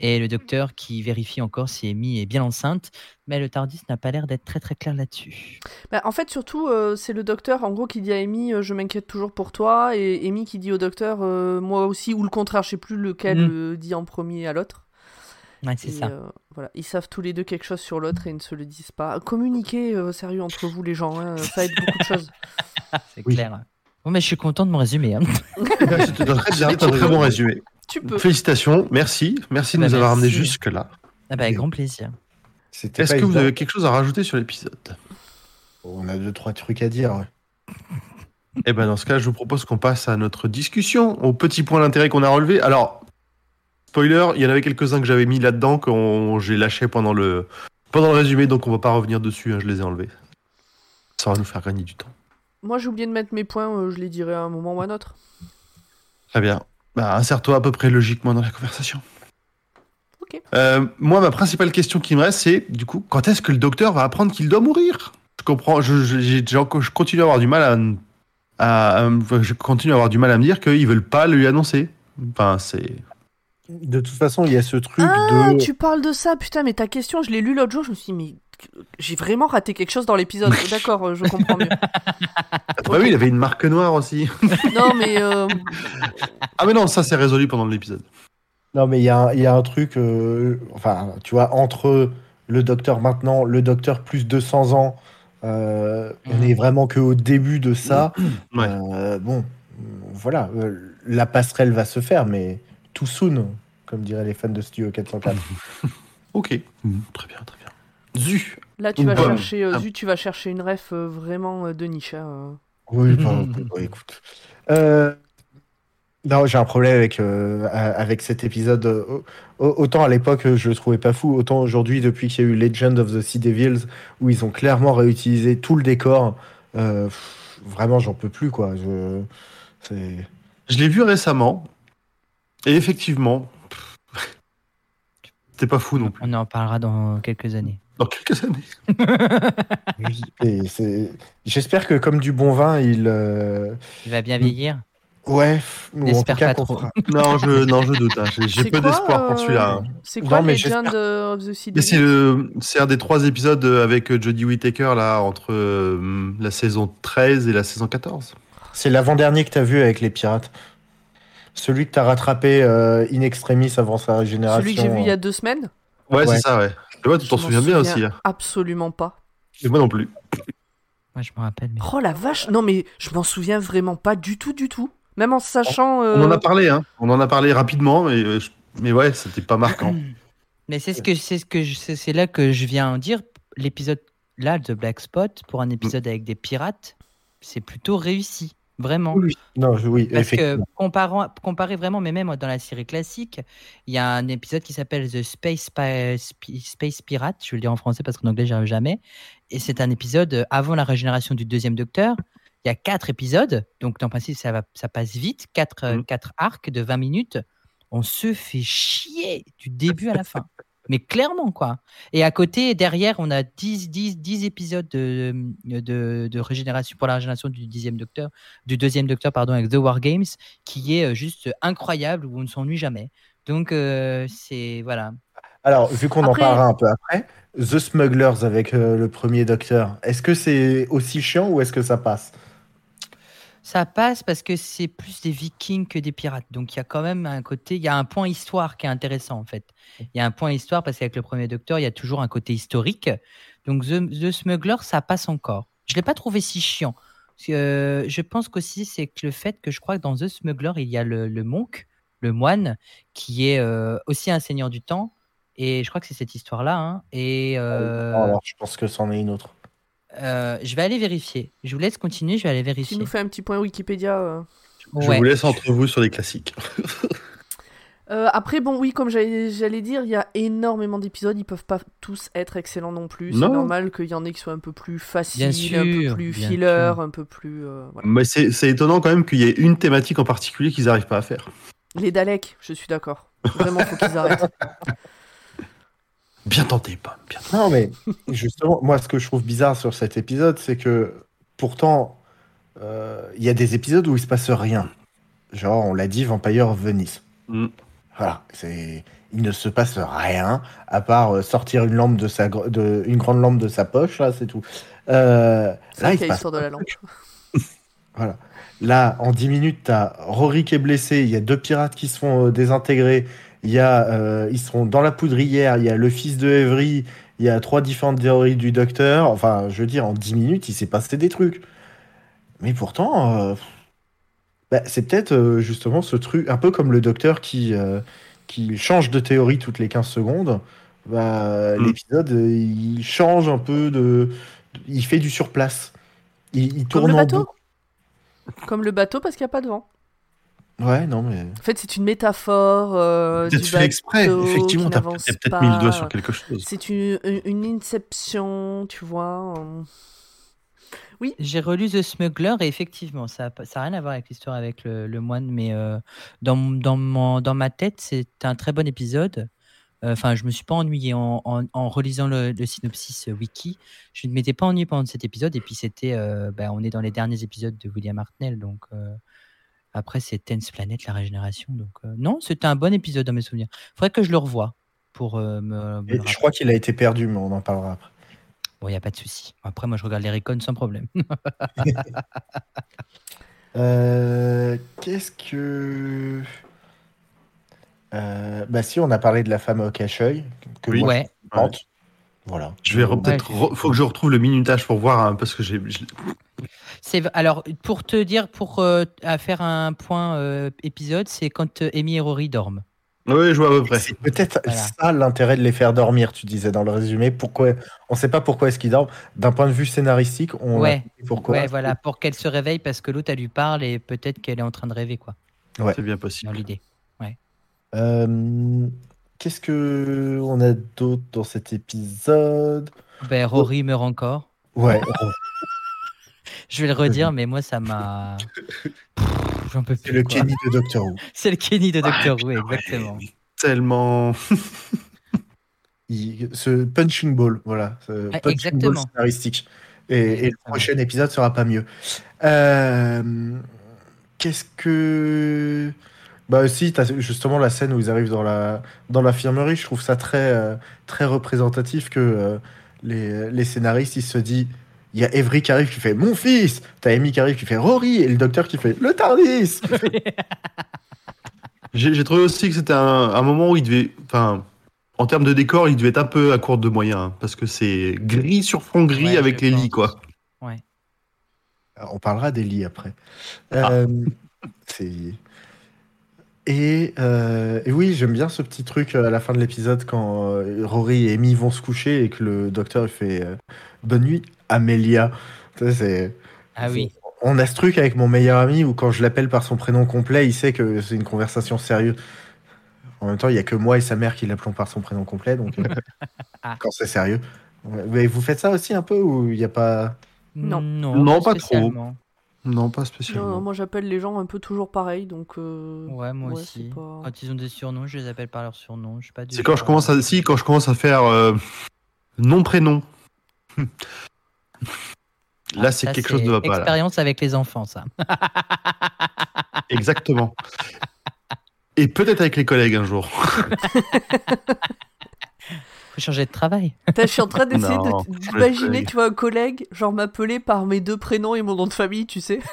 Et le docteur qui vérifie encore si Amy est bien enceinte. Mais le Tardis n'a pas l'air d'être très très clair là-dessus. Bah, en fait, surtout, euh, c'est le docteur en gros qui dit à Amy euh, Je m'inquiète toujours pour toi, et Amy qui dit au docteur euh, Moi aussi, ou le contraire, je sais plus lequel Mm. euh, dit en premier à l'autre. Ouais, c'est ça. euh, voilà. Ils savent tous les deux quelque chose sur l'autre et ils ne se le disent pas. Communiquez, euh, sérieux, entre vous les gens, hein, ça aide beaucoup de choses. C'est oui. clair. Bon, mais je suis content de mon résumé. hein. Très, bien, un très bon résumé. Tu peux. Félicitations, merci. Merci de Bah, nous avoir ramené jusque-là. Ah bah, avec grand plaisir. Est-ce que vous avez quelque chose à rajouter sur l'épisode? On a deux, trois trucs à dire. Eh ben dans ce cas, je vous propose qu'on passe à notre discussion, aux petits points d'intérêt qu'on a relevés. Alors, spoiler, il y en avait quelques-uns que j'avais mis là-dedans que j'ai lâché pendant le pendant le résumé, donc on va pas revenir dessus. hein, je les ai enlevés. Ça va nous faire gagner du temps. Moi, j'ai oublié de mettre mes points, euh, je les dirai à un moment ou à un autre. Très bien. Bah, insère-toi à peu près logiquement dans la conversation. Ok. Euh, moi, ma principale question qui me reste, c'est du coup, quand est-ce que le docteur va apprendre qu'il doit mourir? Je comprends. Je, je, continue à avoir du mal à, à- à- je continue à avoir du mal à me dire qu'ils veulent pas lui annoncer. Enfin, c'est. De toute façon, il y a ce truc Ah, de. tu parles de ça, putain, mais ta question, je l'ai lu l'autre jour, je me suis dit, mais j'ai vraiment raté quelque chose dans l'épisode. D'accord, euh, je comprends mieux. Bah oui, il avait une marque noire aussi. Non, mais euh, Ah mais non, ça c'est résolu pendant l'épisode. Non, mais il y, a un- il y a un truc. euh, Enfin, tu vois, entre le docteur maintenant, le docteur plus 200 ans. euh, On Mhm. est vraiment que au début de ça. Ouais. Euh, bon, voilà, euh, la passerelle va se faire, mais too soon, comme diraient les fans de Studio 404. Ok. Mm, Très bien, très bien. Zu. Là, tu vas chercher, euh, Ah. tu vas chercher une ref euh, vraiment euh, de niche. hein, euh. Oui, bah, bah, écoute. Euh, non, j'ai un problème avec, euh, a- avec cet épisode. Au- Autant à l'époque, je le trouvais pas fou, autant aujourd'hui, depuis qu'il y a eu Legend of the Sea Devils, où ils ont clairement réutilisé tout le décor, euh, pff, vraiment, j'en peux plus, quoi. Je... Je l'ai vu récemment. Et effectivement, c'était pas fou non plus. On en parlera dans quelques années. Dans quelques années. J'espère que, comme du bon vin, il. euh, Il va bien vieillir. Ouais, ou en tout cas pas trop. Non, je, non, je doute. hein. J'ai peu d'espoir pour euh, celui-là. hein. C'est quoi Non, mais Legend of the Sea c'est le- un des trois épisodes avec euh, Jodie Whittaker là entre euh, la saison 13 et la saison 14. C'est l'avant-dernier que tu as vu avec les pirates. Celui que tu as rattrapé euh, in extremis avant sa régénération. Celui que j'ai vu il y a deux semaines Ouais, Ouais. c'est ça, ouais. Tu t'en souviens bien aussi. hein. Absolument pas. Et moi non plus. Moi, je me rappelle. Mais... Oh la vache Non mais je m'en souviens vraiment pas du tout, du tout. Même en sachant... euh, On en a parlé, hein. On en a parlé rapidement, mais, euh, je- mais ouais, c'était pas marquant. Mais c'est ce que c'est ce que c'est c'est là que je viens en dire. L'épisode là de Black Spot pour un épisode avec des pirates, c'est plutôt réussi, vraiment. Oui, non, oui, Parce que comparant, comparé vraiment, mais même dans la série classique, il y a un épisode qui s'appelle The Space, Pi- Space Pirate, je vais le dire en français parce qu'en anglais j'y arrive jamais, et c'est un épisode euh, avant la régénération du deuxième Docteur. Il y a quatre épisodes, donc le principe ça, va, ça passe vite, quatre, euh, Mhm. quatre arcs de 20 minutes. On se fait chier du début à la fin. Mais clairement, quoi. Et à côté, derrière, on a 10, 10, 10 épisodes de, de, de régénération pour la régénération du dixième Docteur, du deuxième Docteur, pardon, avec The War Games, qui est euh, juste incroyable, où on ne s'ennuie jamais. Donc, euh, c'est. Voilà. Alors, vu qu'on en parlera un peu après, The Smugglers avec euh, le premier docteur, est-ce que c'est aussi chiant ou est-ce que ça passe? Ça passe parce que c'est plus des vikings que des pirates. Donc, il y a quand même un côté. Il y a un point histoire qui est intéressant, en fait. Il y a un point histoire parce qu'avec le premier Docteur, il y a toujours un côté historique. Donc, The, The Smuggler, ça passe encore. Je ne l'ai pas trouvé si chiant. Euh, je pense qu'aussi, c'est que le fait que je crois que dans The Smuggler, il y a le, le monk, le moine, qui est euh, aussi un seigneur du temps. Et je crois que c'est cette histoire-là. hein. Et euh, Alors, je pense que c'en est une autre. Euh, je vais aller vérifier. Je vous laisse continuer, je vais aller Tu vérifier. nous fais un petit point Wikipédia. euh. Je Ouais. vous laisse entre vous sur les classiques. Euh, après, bon, oui, comme j'allais dire, il y a énormément d'épisodes, ils peuvent pas tous être excellents non plus. C'est normal qu'il y en ait qui soient un peu plus faciles, un peu plus filler, sûr. un peu plus. euh, voilà. Mais c'est c'est étonnant quand même qu'il y ait une thématique en particulier qu'ils n'arrivent pas à faire. Les Daleks, je suis d'accord. Vraiment, faut qu'ils arrêtent. Bien tenté, pas. Bien tenté. Non, mais justement, moi, ce que je trouve bizarre sur cet épisode, c'est que pourtant, euh, il y a des épisodes où il se passe rien. Genre, on l'a dit, Vampire of Venice. Mm. Voilà, c'est. Il ne se passe rien, à part euh, sortir une lampe de sa, gr- de, une grande lampe de sa poche, là, c'est tout. Euh, C'est là, il se y a passe de la lampe. Voilà. Là, en 10 minutes, t'as Rory qui est blessé, il y a deux pirates qui se font euh, désintégrer, il y a, euh, ils sont dans la poudrière, il y a le fils de Evry, il y a trois différentes théories du docteur. Enfin, je veux dire, en 10 minutes, il s'est passé des trucs. Mais pourtant, euh, bah, c'est peut-être euh, justement ce truc, un peu comme le docteur qui, euh, qui change de théorie toutes les 15 secondes. Bah, Mm. L'épisode, il change un peu de. Il fait du surplace. Il, il Comme tourne le en bateau boucle. Comme le bateau, parce qu'il n'y a pas de vent. Ouais, non, mais. En fait, c'est une métaphore. euh, Peut-être fait exprès. Effectivement, t'as peut-être mis le doigt sur quelque chose. C'est une, une, inception, tu vois. euh. J'ai relu The Smuggler et effectivement, ça n'a ça rien à voir avec l'histoire avec le, le moine, mais euh, dans, dans, mon- dans ma tête, c'est un très bon épisode. Euh, Enfin, je me suis pas ennuyé en, en- en relisant le, le synopsis euh, wiki. Je ne m'étais pas ennuyé pendant cet épisode. Et puis, c'était, euh, ben, on est dans les derniers épisodes de William Hartnell. Donc, euh, après, c'est Tense Planet, la régénération. Donc, euh, non, c'était un bon épisode dans mes souvenirs. faudrait que je le revoie pour euh, me. je crois qu'il a été perdu, mais on en parlera après. Bon, il n'y a pas de souci. Après, moi, je regarde les Recon sans problème. Euh, Qu'est-ce que. Euh, bah, si, on a parlé de la femme au cache-œil. Que Oui. moi, ouais. Voilà. Je vais re- Ouais, peut-être. re- faut que je retrouve le minutage pour voir, hein, parce que j'ai. C'est alors pour te dire, pour euh, à faire un point euh, épisode, c'est quand euh, Amy et Rory dorment. Oui, je vois à peu près. C'est peut-être Voilà. ça l'intérêt de les faire dormir, tu disais dans le résumé. Pourquoi On ne sait pas pourquoi est-ce qu'ils dorment. D'un point de vue scénaristique, on Ouais. pourquoi. ouais, voilà, pour qu'elle se réveille parce que l'autre elle lui parle et peut-être qu'elle est en train de rêver quoi, Ouais. C'est bien dans possible. l'idée. Euh, Qu'est-ce que on a d'autre dans cet épisode? Ben Rory meurt encore. Ouais. Je vais le redire, mais moi ça m'a. J'en peux C'est plus. le quoi. Kenny de Doctor Who. C'est le Kenny de Doctor Who, Ouais, exactement. Tellement. Il- ce punching ball, voilà. Ce Ah, punching exactement. ball scénaristique. Et, et le prochain épisode sera pas mieux. Euh, Qu'est-ce que. Bah aussi, t'as justement la scène où ils arrivent dans la dans l'infirmerie, je trouve ça très euh, très représentatif que euh, les, les scénaristes ils se disent il y a Evry qui arrive qui fait mon fils, t'as Amy qui arrive qui fait Rory et le docteur qui fait le Tardis. J'ai trouvé aussi que c'était un, un moment où il devait. Enfin, en termes de décor, il devait être un peu à court de moyens. hein, parce que c'est gris sur fond gris Ouais, avec les lits, quoi. On parlera des lits après. Ah. Euh, c'est- et, euh, et oui, j'aime bien ce petit truc euh, à la fin de l'épisode quand euh, Rory et Amy vont se coucher et que le docteur il fait euh, Bonne nuit, Amélia. Tu sais, c'est- Ah oui. On a ce truc avec mon meilleur ami où quand je l'appelle par son prénom complet, il sait que c'est une conversation sérieuse. En même temps, il n'y a que moi et sa mère qui l'appelons par son prénom complet, donc euh, Ah. quand c'est sérieux. Mais vous faites ça aussi un peu ou il n'y a pas? Non. Non, Non, pas trop. Non, pas spécialement. non, moi j'appelle les gens un peu toujours pareil, donc. euh, Ouais, moi ouais, aussi. pas- Quand ils ont des surnoms, je les appelle par leur surnom. Je pas C'est quand je commence euh, à. Si, quand je commence à faire euh, nom-prénom. Là, c'est quelque chose de va pas. Expérience avec les enfants, ça. Exactement. Et peut-être avec les collègues un jour. Changer de travail. Je suis en train d'essayer de- d'imaginer, tu vois, un collègue, genre m'appeler par mes deux prénoms et mon nom de famille, tu sais.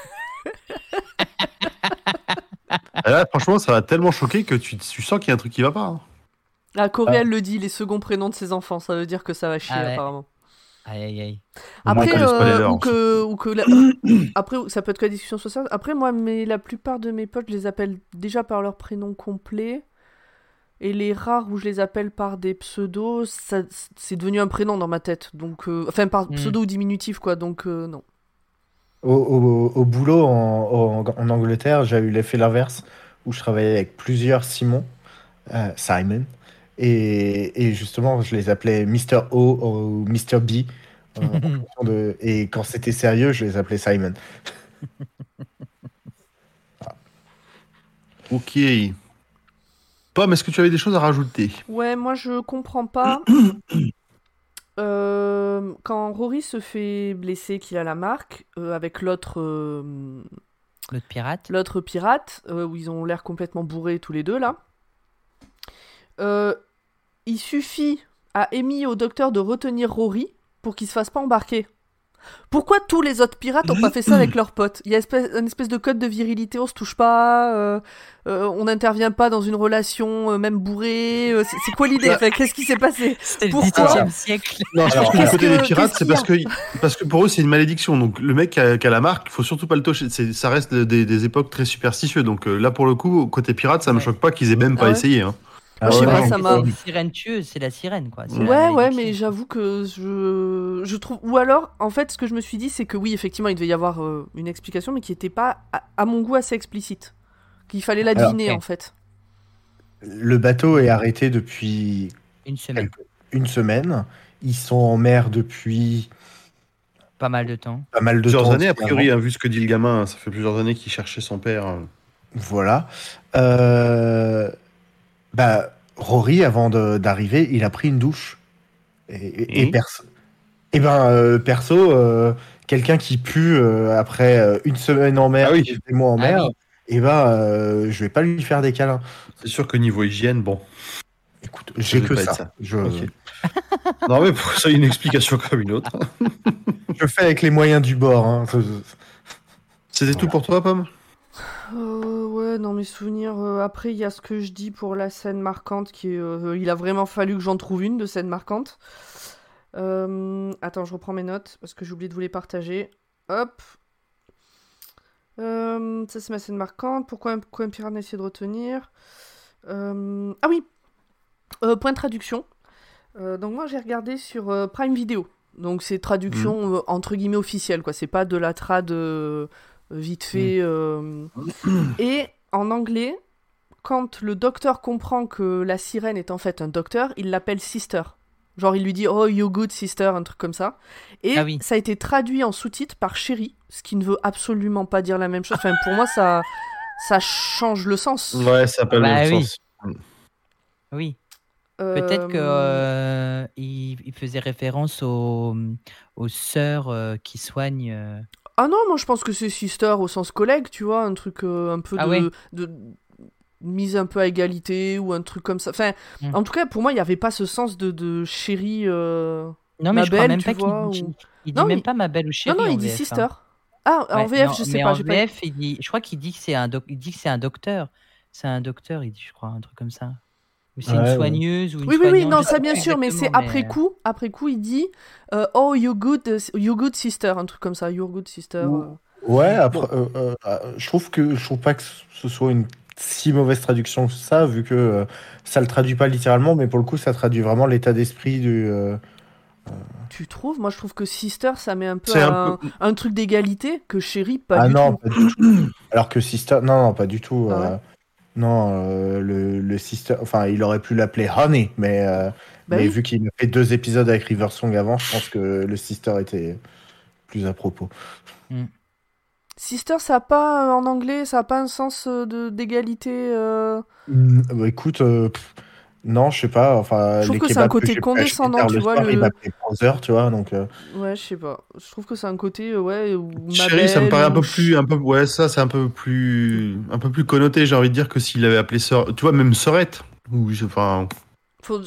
Là, franchement, ça va tellement choquer que tu, tu sens qu'il y a un truc qui va pas. hein. Ah, Corée, elle le dit, les seconds prénoms de ses enfants, ça veut dire que ça va chier, Ah ouais. apparemment. Aïe, aïe, aïe. Au moins, Après, euh, ou que, ou que la- après, ça peut être que la discussion sociale. Après, moi, mais la plupart de mes potes, je les appelle déjà par leur prénom complet. Et les rares où je les appelle par des pseudos, ça, c'est devenu un prénom dans ma tête. Donc, euh, enfin, par Mm. pseudo ou diminutif, quoi. Donc, euh, non. Au, au- au boulot en, en- en Angleterre, j'ai eu l'effet l'inverse où je travaillais avec plusieurs Simon, euh, Simon, et, et justement, je les appelais Mr. O ou Mr. B. euh, de- et quand c'était sérieux, je les appelais Simon. Ok. Pomme, est-ce que tu avais des choses à rajouter? Ouais, moi, je comprends pas. Euh, quand Rory se fait blesser, qu'il a la marque, euh, avec l'autre euh, L'autre pirate. l'autre pirate, euh, où ils ont l'air complètement bourrés tous les deux là. Euh, il suffit à Amy et au docteur de retenir Rory pour qu'il se fasse pas embarquer. Pourquoi tous les autres pirates ont pas fait ça avec leurs potes? Il y a espèce, une espèce de code de virilité, on se touche pas, euh, euh, on n'intervient pas dans une relation, euh, même bourrée. euh, c'est quoi l'idée Enfin, Qu'est-ce qui s'est passé? C'était le Pourquoi 17 siècle. Non, je Alors, pense que côté que- des pirates, c'est parce que, parce que pour eux, c'est une malédiction. Donc, le mec qui a, qui a la marque, il faut surtout pas le toucher. Ça reste des, des époques très superstitieuses. Donc, là, pour le coup, côté pirate, ça me Ouais. choque pas qu'ils aient même Ah pas ouais essayé. hein. Ah Je sais ouais, pas, non, ça C'est m'a- une sirène tueuse, c'est la sirène, quoi. Ouais, ouais, mais j'avoue que je, je trouve. Ou alors, en fait, ce que je me suis dit, c'est que oui, effectivement, il devait y avoir euh, une explication, mais qui n'était pas, à, à mon goût, assez explicite. Qu'il fallait la deviner, en fait. Le bateau est arrêté depuis Une semaine. une semaine. Ils sont en mer depuis Pas mal de temps. pas mal de Plusieurs temps. années, a priori, hein, vu ce que dit le gamin, ça fait plusieurs années qu'il cherchait son père. euh. Voilà. Euh, Bah, Rory, avant d'arriver, il a pris une douche. Et, perso, et ben, euh, perso euh, quelqu'un qui pue euh, après une semaine en mer, Ah oui. et des mois en Ah mer, oui. et ben, je vais pas lui faire des câlins. C'est sûr que niveau hygiène, bon. Écoute, j'ai que ça. ça. Je, non, mais pour ça, une explication comme une autre. je fais avec les moyens du bord. hein. C'était tout pour toi, Pomme? Euh, ouais, dans mes souvenirs. euh, après, il y a ce que je dis pour la scène marquante, qui est, euh, il a vraiment fallu que j'en trouve une de scène marquante. Euh, attends, je reprends mes notes parce que j'ai oublié de vous les partager. Hop. Ça, c'est ma scène marquante. Pourquoi, un- pourquoi un pirate a essayé de retenir? Ah oui Point de traduction. Donc, moi, j'ai regardé sur Prime Video. Donc, c'est traduction euh, entre guillemets officielle, quoi. C'est pas de la trad vite fait. euh. Et en anglais, quand le docteur comprend que la sirène est en fait un docteur, il l'appelle sister. Genre, il lui dit Oh, you good sister, un truc comme ça. Et Ah oui. ça a été traduit en sous-titre par chérie, ce qui ne veut absolument pas dire la même chose. Enfin, pour moi, ça, ça change le sens. Ouais, ça Bah le même oui. sens. Oui. Peut-être que Euh, euh, il, il faisait référence aux, aux sœurs euh, qui soignent. Ah non, moi je pense que c'est sister au sens collègue, tu vois, un truc euh, un peu Ah de, ouais. de mise un peu à égalité ou un truc comme ça. Enfin, Hmm. en tout cas, pour moi, il n'y avait pas ce sens de, de chérie. euh, Non, mais Ma je crois belle, même tu pas qu'il vois, dit, ou- il dit Non, même il- pas ma belle ou chérie. Non, non, il dit VF, hein. sister. Ah, en VF, non, je sais mais pas. En pas- VF, il dit, je crois qu'il dit que c'est un, doc- il dit que c'est un docteur. C'est un docteur, il dit, je crois, un truc comme ça. Ou c'est Ouais, une soigneuse ou une Oui, oui, oui, non, ça bien sûr, mais c'est après mais- coup. Après coup, il dit euh, Oh, you good, euh, you good sister, un truc comme ça. Your good sister. Euh. Ouais, après, euh, euh, euh, je trouve que je trouve pas que ce soit une si mauvaise traduction que ça, vu que euh, ça le traduit pas littéralement, mais pour le coup, ça traduit vraiment l'état d'esprit du. euh, Tu trouves? Moi, je trouve que sister, ça met un peu C'est un un, peu- un truc d'égalité que chérie, pas ah du non, tout. pas du tout. Alors que Sister, non, non, pas du tout. Ah euh, ouais non, euh, le, le Sister, enfin, il aurait pu l'appeler Honey, mais, euh, Bah mais oui. vu qu'il a fait deux épisodes avec River Song avant, je pense que le Sister était plus à propos. Sister, ça a pas euh, en anglais, ça a pas un sens euh, de d'égalité. euh, Mm, bah, écoute, euh, pff, non, je sais pas. Enfin, Je trouve les que c'est un côté condescendant, tu vois, soir, le- Il Brother, tu vois, donc. euh, Ouais, je sais pas. Je trouve que c'est un côté, euh, ouais, où ma Chérie, ça me paraît un peu plus, un peu, ouais, ça, c'est un peu plus, un peu plus connoté. J'ai envie de dire que s'il avait appelé sœur, tu vois, même sœurette. Ou, je- enfin,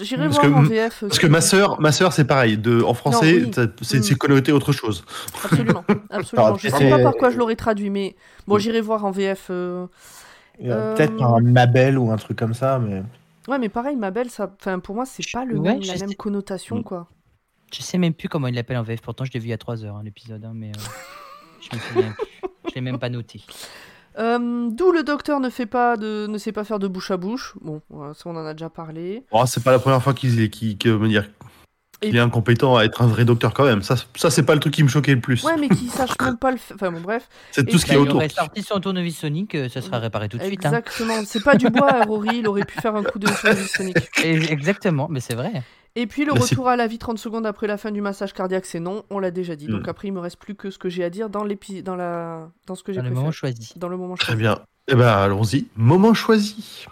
J'irai Parce voir que- en VF. parce que ma sœur, ma sœur, c'est pareil. De, en français, oui. ça- c'est Mm. c'est connoté autre chose. Absolument, absolument. Alors, je c'est- sais pas par quoi je l'aurais traduit, mais bon, j'irai voir en VF. euh. Euh, Peut-être un Mabel ou un truc comme ça, mais. Ouais, mais pareil, ma belle, ça, enfin, pour moi, c'est pas le Ouais, même, la sais. même connotation, Mm. quoi. Je sais même plus comment il l'appelle en VF. Pourtant, je l'ai vu il y a 3 heures, hein, l'épisode, hein, mais euh, je me souviens plus. Je l'ai même pas noté. Euh, D'où le docteur ne fait pas de, ne sait pas faire de bouche à bouche. Bon, ça on en a déjà parlé. Oh, c'est pas la première fois qu'il qu'il- que, me Et- est incompétent à être un vrai docteur quand même. Ça, ça c'est pas le truc qui me choquait le plus. Ouais, mais qui sache même pas le faire. Enfin bon, bref. c'est tout ce qui Bah, est il autour. aurait sorti son tournevis Sonic, euh, ça sera réparé tout de suite. hein. Exactement. C'est pas du bois, hein, Rory. Il aurait pu faire un coup de tournevis sonic. Et- exactement, mais c'est vrai. Et puis le Mais c'est- retour à la vie 30 secondes après la fin du massage cardiaque, c'est non. On l'a déjà dit. Donc Mm. après, il me reste plus que ce que j'ai à dire dans l'épi, dans la, dans ce que j'ai Dans le préféré. moment choisi. Dans le moment Très choisi. bien. Eh ben, allons-y. Moment choisi.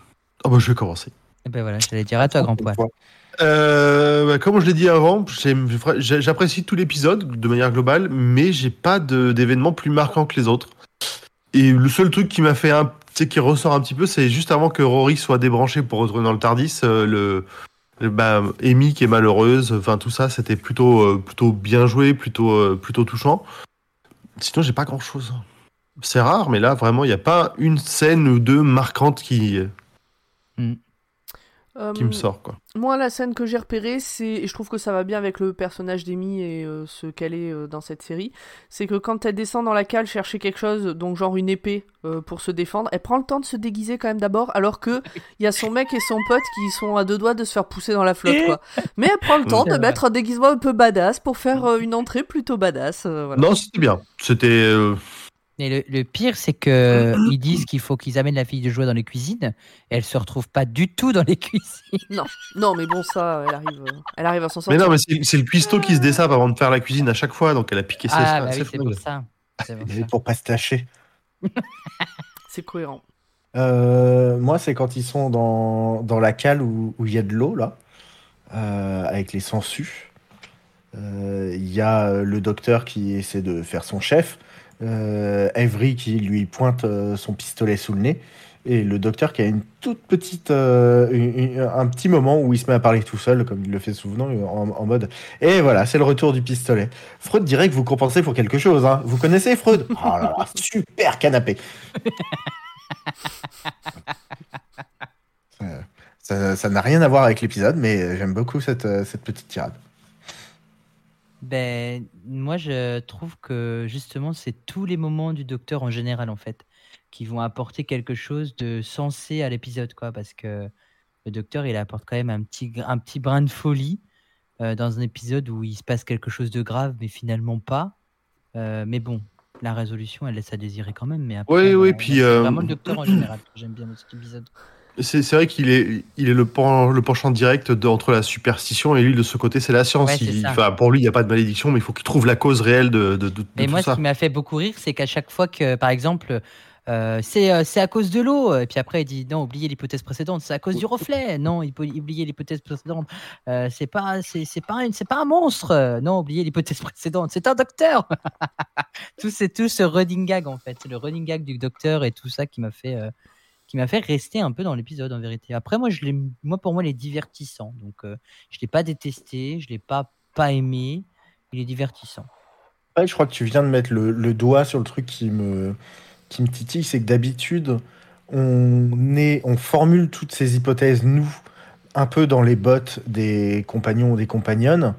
Oh, bah, je vais commencer. Et ben voilà, j'allais dire à toi, grand poil. Euh, bah, comme je l'ai dit avant, j'apprécie tout l'épisode de manière globale, mais j'ai pas de- d'événement plus marquant que les autres. Et le seul truc qui m'a fait un, qui ressort un petit peu, c'est juste avant que Rory soit débranché pour retourner dans le Tardis, euh, le, bah, Amy qui est malheureuse, enfin tout ça, c'était plutôt, euh, plutôt bien joué, plutôt, euh, plutôt touchant. Sinon, j'ai pas grand chose. C'est rare, mais là, vraiment, il n'y a pas une scène ou deux marquantes qui, Euh, qui me sort, quoi. Moi, la scène que j'ai repérée, c'est, et je trouve que ça va bien avec le personnage d'Amy et euh, ce qu'elle est euh, dans cette série, c'est que quand elle descend dans la cale chercher quelque chose, donc genre une épée euh, pour se défendre, elle prend le temps de se déguiser quand même d'abord, alors que il y a son mec et son pote qui sont à deux doigts de se faire pousser dans la flotte, quoi. Mais elle prend le temps de mettre un déguisement un peu badass pour faire euh, une entrée plutôt badass. euh, voilà. Non, c'était bien. C'était. Et le, le pire, c'est que ils disent qu'il faut qu'ils amènent la fille de jouer dans les cuisines, et elle se retrouve pas du tout dans les cuisines. Non, mais bon, ça, elle arrive, euh, elle arrive à s'en Mais sortir. non, mais c'est c'est le cuistot qui se dessape avant de faire la cuisine à chaque fois, donc elle a piqué ses Ah, bah ses oui, c'est pour ça. C'est pour Et ça. pour pas se tâcher. C'est cohérent. Euh, moi, c'est quand ils sont dans, dans la cale où où il y a de l'eau, là, euh, avec les sangsues. Euh, Il y a le docteur qui essaie de faire son chef, euh, Avery qui lui pointe euh, son pistolet sous le nez, et le docteur qui a une toute petite, euh, une- une- un petit moment où il se met à parler tout seul, comme il le fait souvent, en, en mode Et voilà, c'est le retour du pistolet. Freud dirait que vous compensez pour quelque chose. Hein. Vous connaissez Freud? Oh là là, super canapé Euh, Ça n'a rien à voir avec l'épisode, mais j'aime beaucoup cette, euh, cette petite tirade. Ben, moi, je trouve que justement, c'est tous les moments du docteur en général, en fait, qui vont apporter quelque chose de sensé à l'épisode, quoi. Parce que le docteur, il apporte quand même un petit, un petit brin de folie euh, dans un épisode où il se passe quelque chose de grave, mais finalement pas. Euh, mais bon, la résolution, elle laisse à désirer quand même. Mais après, Oui, oui, puis, euh, vraiment le docteur en général j'aime bien cet épisode. C'est vrai qu'il est, il est le, pen- le penchant direct de- entre la superstition et lui, de ce côté, c'est la science. Ouais, Il- pour lui, il n'y a pas de malédiction, mais il faut qu'il trouve la cause réelle de, de, de- Mais tout moi, ça. ce qui m'a fait beaucoup rire, c'est qu'à chaque fois que, par exemple, euh, c'est euh, c'est à cause de l'eau, et puis après il dit non, oubliez l'hypothèse précédente, c'est à cause du reflet, non, il faut oublier l'hypothèse précédente, Euh, c'est pas, c'est pas, une- c'est pas un monstre, non, oubliez l'hypothèse précédente, c'est un docteur. tout c'est tout ce running gag en fait, c'est le running gag du docteur et tout ça qui m'a fait, euh, qui m'a fait rester un peu dans l'épisode en vérité. Après moi, je moi pour moi, il est divertissant, donc euh, je l'ai pas détesté, je l'ai pas pas aimé, il est divertissant. Je crois que tu viens de mettre le, le doigt sur le truc qui me, qui me titille, c'est que d'habitude, on, est, on formule toutes ces hypothèses, nous, un peu dans les bottes des compagnons ou des compagnonnes.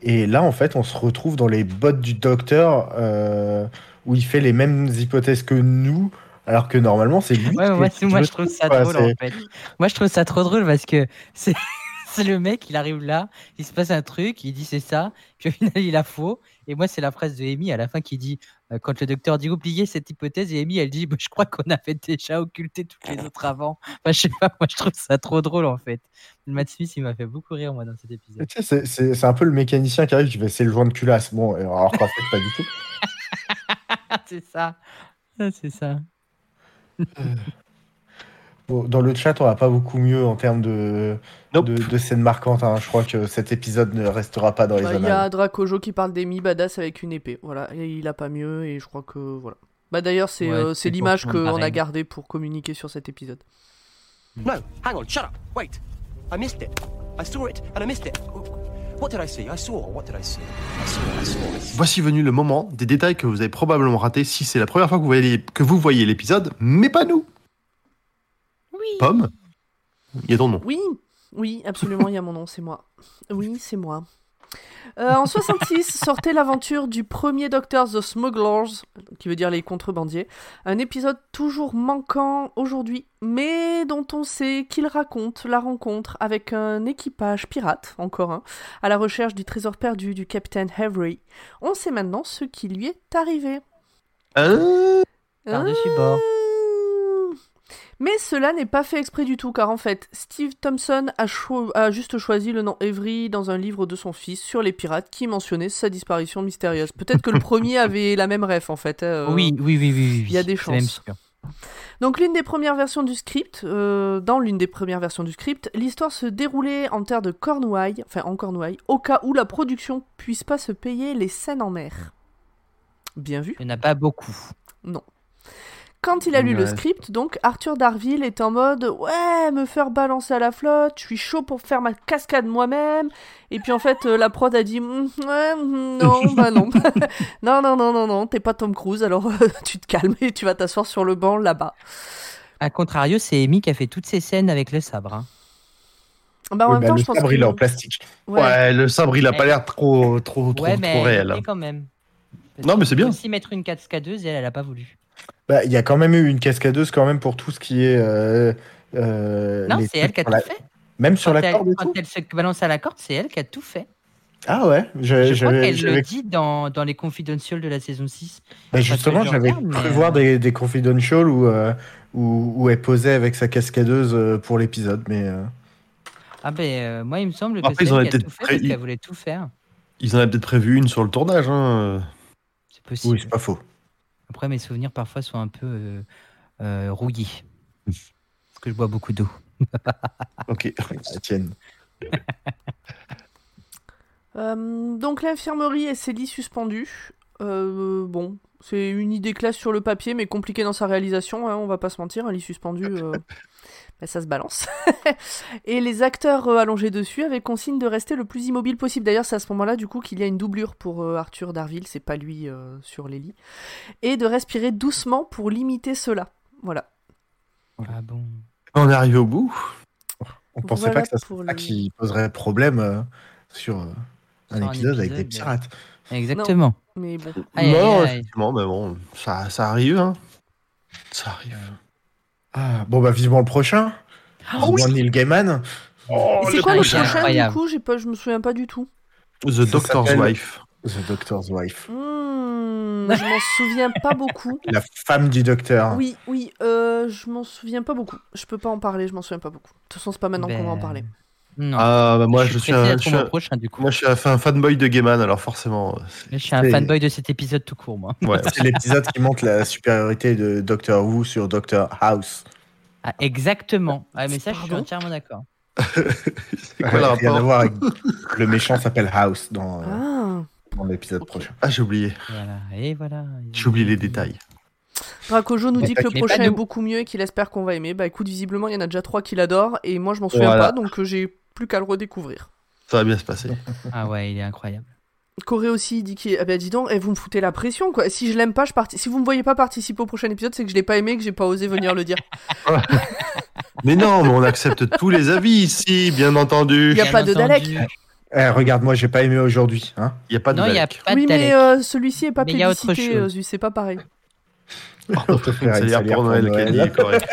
Et là, en fait, on se retrouve dans les bottes du docteur, euh, où il fait les mêmes hypothèses que nous, alors que normalement, c'est lui. Ouais, qui moi, moi, je trouve ça quoi. drôle en fait. Moi, je trouve ça trop drôle parce que c'est le mec, il arrive là, il se passe un truc, il dit c'est ça, puis au final, il a faux. Et moi, c'est la phrase de Amy à la fin qui dit euh, quand le docteur dit oubliez cette hypothèse, et Amy, elle dit bah, je crois qu'on avait déjà occulté toutes les autres avant. Enfin, je sais pas, moi, je trouve ça trop drôle en fait. Matt Smith, il m'a fait beaucoup rire moi dans cet épisode. Tu sais, c'est- un peu le mécanicien qui arrive, qui va essayer le joint de culasse. Bon, alors qu'en fait, pas du tout. c'est ça. Ah, C'est ça. Bon, dans le chat, on va pas beaucoup mieux en termes de, Nope. de, de scènes marquantes. hein. Je crois que cet épisode ne restera pas dans les Bah, Il y a Dracojo qui parle d'Amy badass avec une épée. Voilà, et il a pas mieux et je crois que voilà. Bah d'ailleurs c'est Ouais, euh, l'image qu'on a gardée pour communiquer sur cet épisode. No, hang on, shut up. Wait. I missed it. I saw it and I missed it. What did I see? I saw. What did I see? I saw. I saw. I saw. Voici venu le moment des détails que vous avez probablement ratés si c'est la première fois que vous voyez, que vous voyez l'épisode, mais pas nous. Oui. Pomme, il y a ton nom. Oui, oui, absolument, il y a mon nom, c'est moi. Oui, c'est moi. Euh, en 66 sortait l'aventure du premier docteur The Smugglers, qui veut dire les contrebandiers, un épisode toujours manquant aujourd'hui, mais dont on sait qu'il raconte la rencontre avec un équipage pirate, encore un, à la recherche du trésor perdu du capitaine Avery. On sait maintenant ce qui lui est arrivé. Hein? Par-dessus bord. Mais cela n'est pas fait exprès du tout, car en fait, Steve Thompson a, cho- a juste choisi le nom Avery dans un livre de son fils sur les pirates qui mentionnait sa disparition mystérieuse. Peut-être que le premier avait la même ref en fait. hein, euh. Oui, oui, oui, oui, oui. il y a des chances. Donc l'une des premières versions du script, euh, dans l'une des premières versions du script, l'histoire se déroulait en terre de Cornouailles, enfin en Cornouailles, au cas où la production puisse pas se payer les scènes en mer. Bien vu. Il n'y en a pas beaucoup. Quand il a lu le script, donc, Arthur Darville est en mode Ouais, me faire balancer à la flotte, je suis chaud pour faire ma cascade moi-même. Et puis en fait, euh, la prod a dit Mm, Ouais, mm, non, bah non. non, non, non, non, non, t'es pas Tom Cruise, alors euh, tu te calmes et tu vas t'asseoir sur le banc là-bas. A contrario, c'est Amy qui a fait toutes ces scènes avec le sabre. hein. Bah, en Oui, même bah, temps, le je pense sabre, que- il est en plastique. ouais. Ouais. le sabre, il a pas l'air trop, trop, trop, ouais, trop mais réel. quand même. Parce Non, mais c'est bien. aussi mettre une cascadeuse et elle, elle a pas voulu. Bah, Il y a quand même eu une cascadeuse quand même pour tout ce qui est. euh, euh, Non, c'est elle qui a sur tout la- fait. Même sur Quand, la corde quand elle se balance à la corde, c'est elle qui a tout fait. Ah ouais je- Je crois qu'elle le dit dans, dans les confidentials de la saison 6. bah, que Justement, j'avais cru mais, voir euh, des, des confidentials où, euh, où, où elle posait avec sa cascadeuse pour l'épisode. Mais euh, Ah ben, euh, moi, il me semble que Après, c'est ils en elle avaient qui a peut-être tout fait pré- parce qu'elle voulait tout faire. Ils en avaient peut-être prévu une sur le tournage. Hein. C'est possible. oui, c'est pas faux. Après, mes souvenirs parfois sont un peu euh, euh, rouillés. Parce que je bois beaucoup d'eau. Ok. Tienne. Euh, donc l'infirmerie et ses lits suspendus. Euh, bon, c'est une idée classe sur le papier, mais compliquée dans sa réalisation, hein, on va pas se mentir, un lit suspendu, euh, ben, ça se balance. et les acteurs euh, allongés dessus avaient consigne de rester le plus immobile possible. D'ailleurs, c'est à ce moment-là, du coup, qu'il y a une doublure pour euh, Arthur Darville, c'est pas lui euh, sur les lits. Et de respirer doucement pour limiter cela. Voilà. Ah bon On est arrivé au bout. On pensait Voilà pas que ça pour serait ça le- qui poserait problème euh, sur euh, un Sur un épisode avec des pirates. Exactement. Mais bon. Aïe, aïe, non, aïe. effectivement, mais bon, ça, ça arrive. Hein. Ça arrive. Ah, bon, bah, vivement le prochain. Ah Vivement Neil Gaiman. Et c'est quoi le prochain, incroyable. du coup? J'ai pas, je me souviens pas du tout. The Ça Doctor's Wife. The Doctor's Wife. Hmm, je m'en souviens pas beaucoup. La femme du docteur. Oui, oui, euh, je m'en souviens pas beaucoup. Je peux pas en parler, je m'en souviens pas beaucoup. De toute façon, c'est pas maintenant qu'on va en Ben, parler. Non. Ah, bah moi, je, suis un, d'être je suis au mois un- prochain, du coup. moi, je suis un fan- fanboy de Gaiman, alors forcément. Je suis un fanboy de cet épisode tout court, moi. Ouais. C'est l'épisode qui montre la supériorité de Doctor Who sur Doctor House. Ah, exactement. Ah, mais ça, je suis entièrement d'accord. c'est quoi le Rien à voir avec... Le méchant s'appelle House dans, euh, Ah. dans l'épisode prochain. Ah, j'ai oublié. Voilà. Et voilà. J'ai oublié les détails. Dracojo nous dit que le prochain est beaucoup mieux et qu'il espère qu'on va aimer. Bah écoute, visiblement, il y en a déjà trois qui l'adorent et moi je m'en souviens Voilà. pas donc euh, j'ai plus qu'à le redécouvrir. Ça va bien se passer. Ah ouais, il est incroyable. Corée aussi dit qu'il. Ah bah dis donc, eh, vous me foutez la pression quoi. Si je l'aime pas, je parti... Si vous me voyez pas participer au prochain épisode, c'est que je l'ai pas aimé, que j'ai pas osé venir le dire. Mais non, mais on accepte tous les avis ici, bien entendu. Y a Bien pas de Dalek. Eh, regarde, moi, j'ai pas aimé aujourd'hui. Hein Il n'y a pas de Non, il n'y a Dalek. pas oui, de mais Dalek. euh, celui-ci est pas Mais il y a autre plébiscité, chose. euh, c'est pas pareil. On te fait C'est une dire salière pour Noël, Kenny est correct.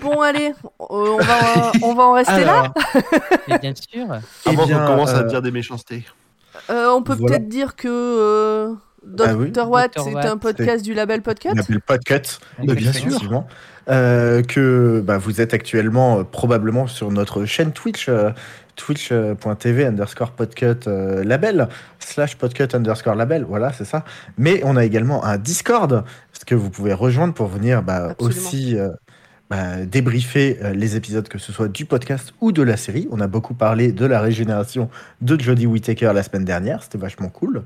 Bon allez, euh, on va, on va en rester là. Mais bien sûr. eh Avant bien, qu'on commence à euh, dire des méchancetés. Euh, on peut Voilà. peut-être dire que euh, Dr. Ah oui. Watt, Dr. c'est Watt, un podcast du label Podcut. appelle Podcut. Bien sûr. Euh, que bah, vous êtes actuellement euh, probablement sur notre chaîne Twitch, euh, twitch.tv underscore podcut euh, label, slash podcut underscore label, voilà, c'est ça. Mais on a également un Discord que vous pouvez rejoindre pour venir bah, aussi euh, bah, débriefer euh, les épisodes, que ce soit du podcast ou de la série. On a beaucoup parlé de la régénération de Jodie Whittaker la semaine dernière, c'était vachement cool.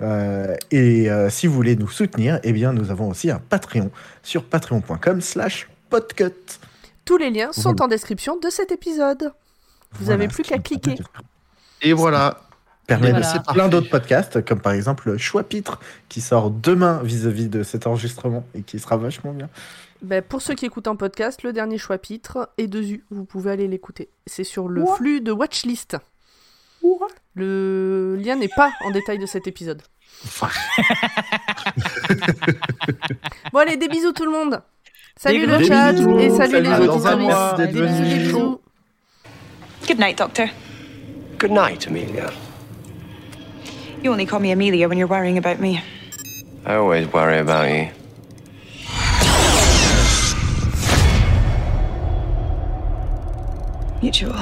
Euh, et euh, si vous voulez nous soutenir, eh bien, nous avons aussi un Patreon sur patreon.com slash podcut. Tous les liens sont Voilà. en description de cet épisode. Vous Voilà, avez plus qu'à cliquer. de Et voilà. permet Et de voilà. faire plein d'autres podcasts, comme par exemple le Choix Pitre, qui sort demain vis-à-vis de cet enregistrement et qui sera vachement bien. Ben, pour ceux qui écoutent en podcast, le dernier choix pitre est dessus. Vous pouvez aller l'écouter. C'est sur le flux de Watchlist. Le lien n'est pas en détail de cet épisode. bon allez, des bisous tout le monde. Salut Des le chat bisous. et salut, Salut les auditeurs. Des bisous, des bisous. Good night, Doctor. Good night, Amelia. You only call me Amelia when you're worrying about me. I always worry about you. Mutual.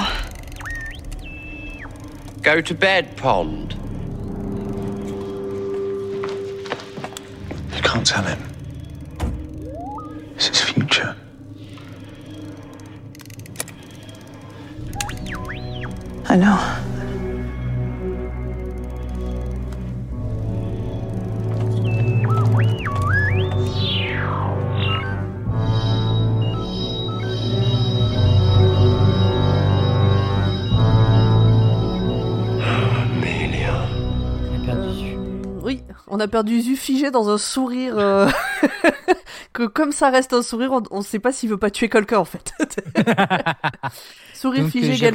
Go to bed, Pond. You can't tell him. It's his future. Oui, on a perdu Zu figé dans un sourire. euh, que comme ça reste un sourire, on, on sait pas s'il veut pas tuer quelqu'un en fait. sourire Donc, figé euh, j'ai égale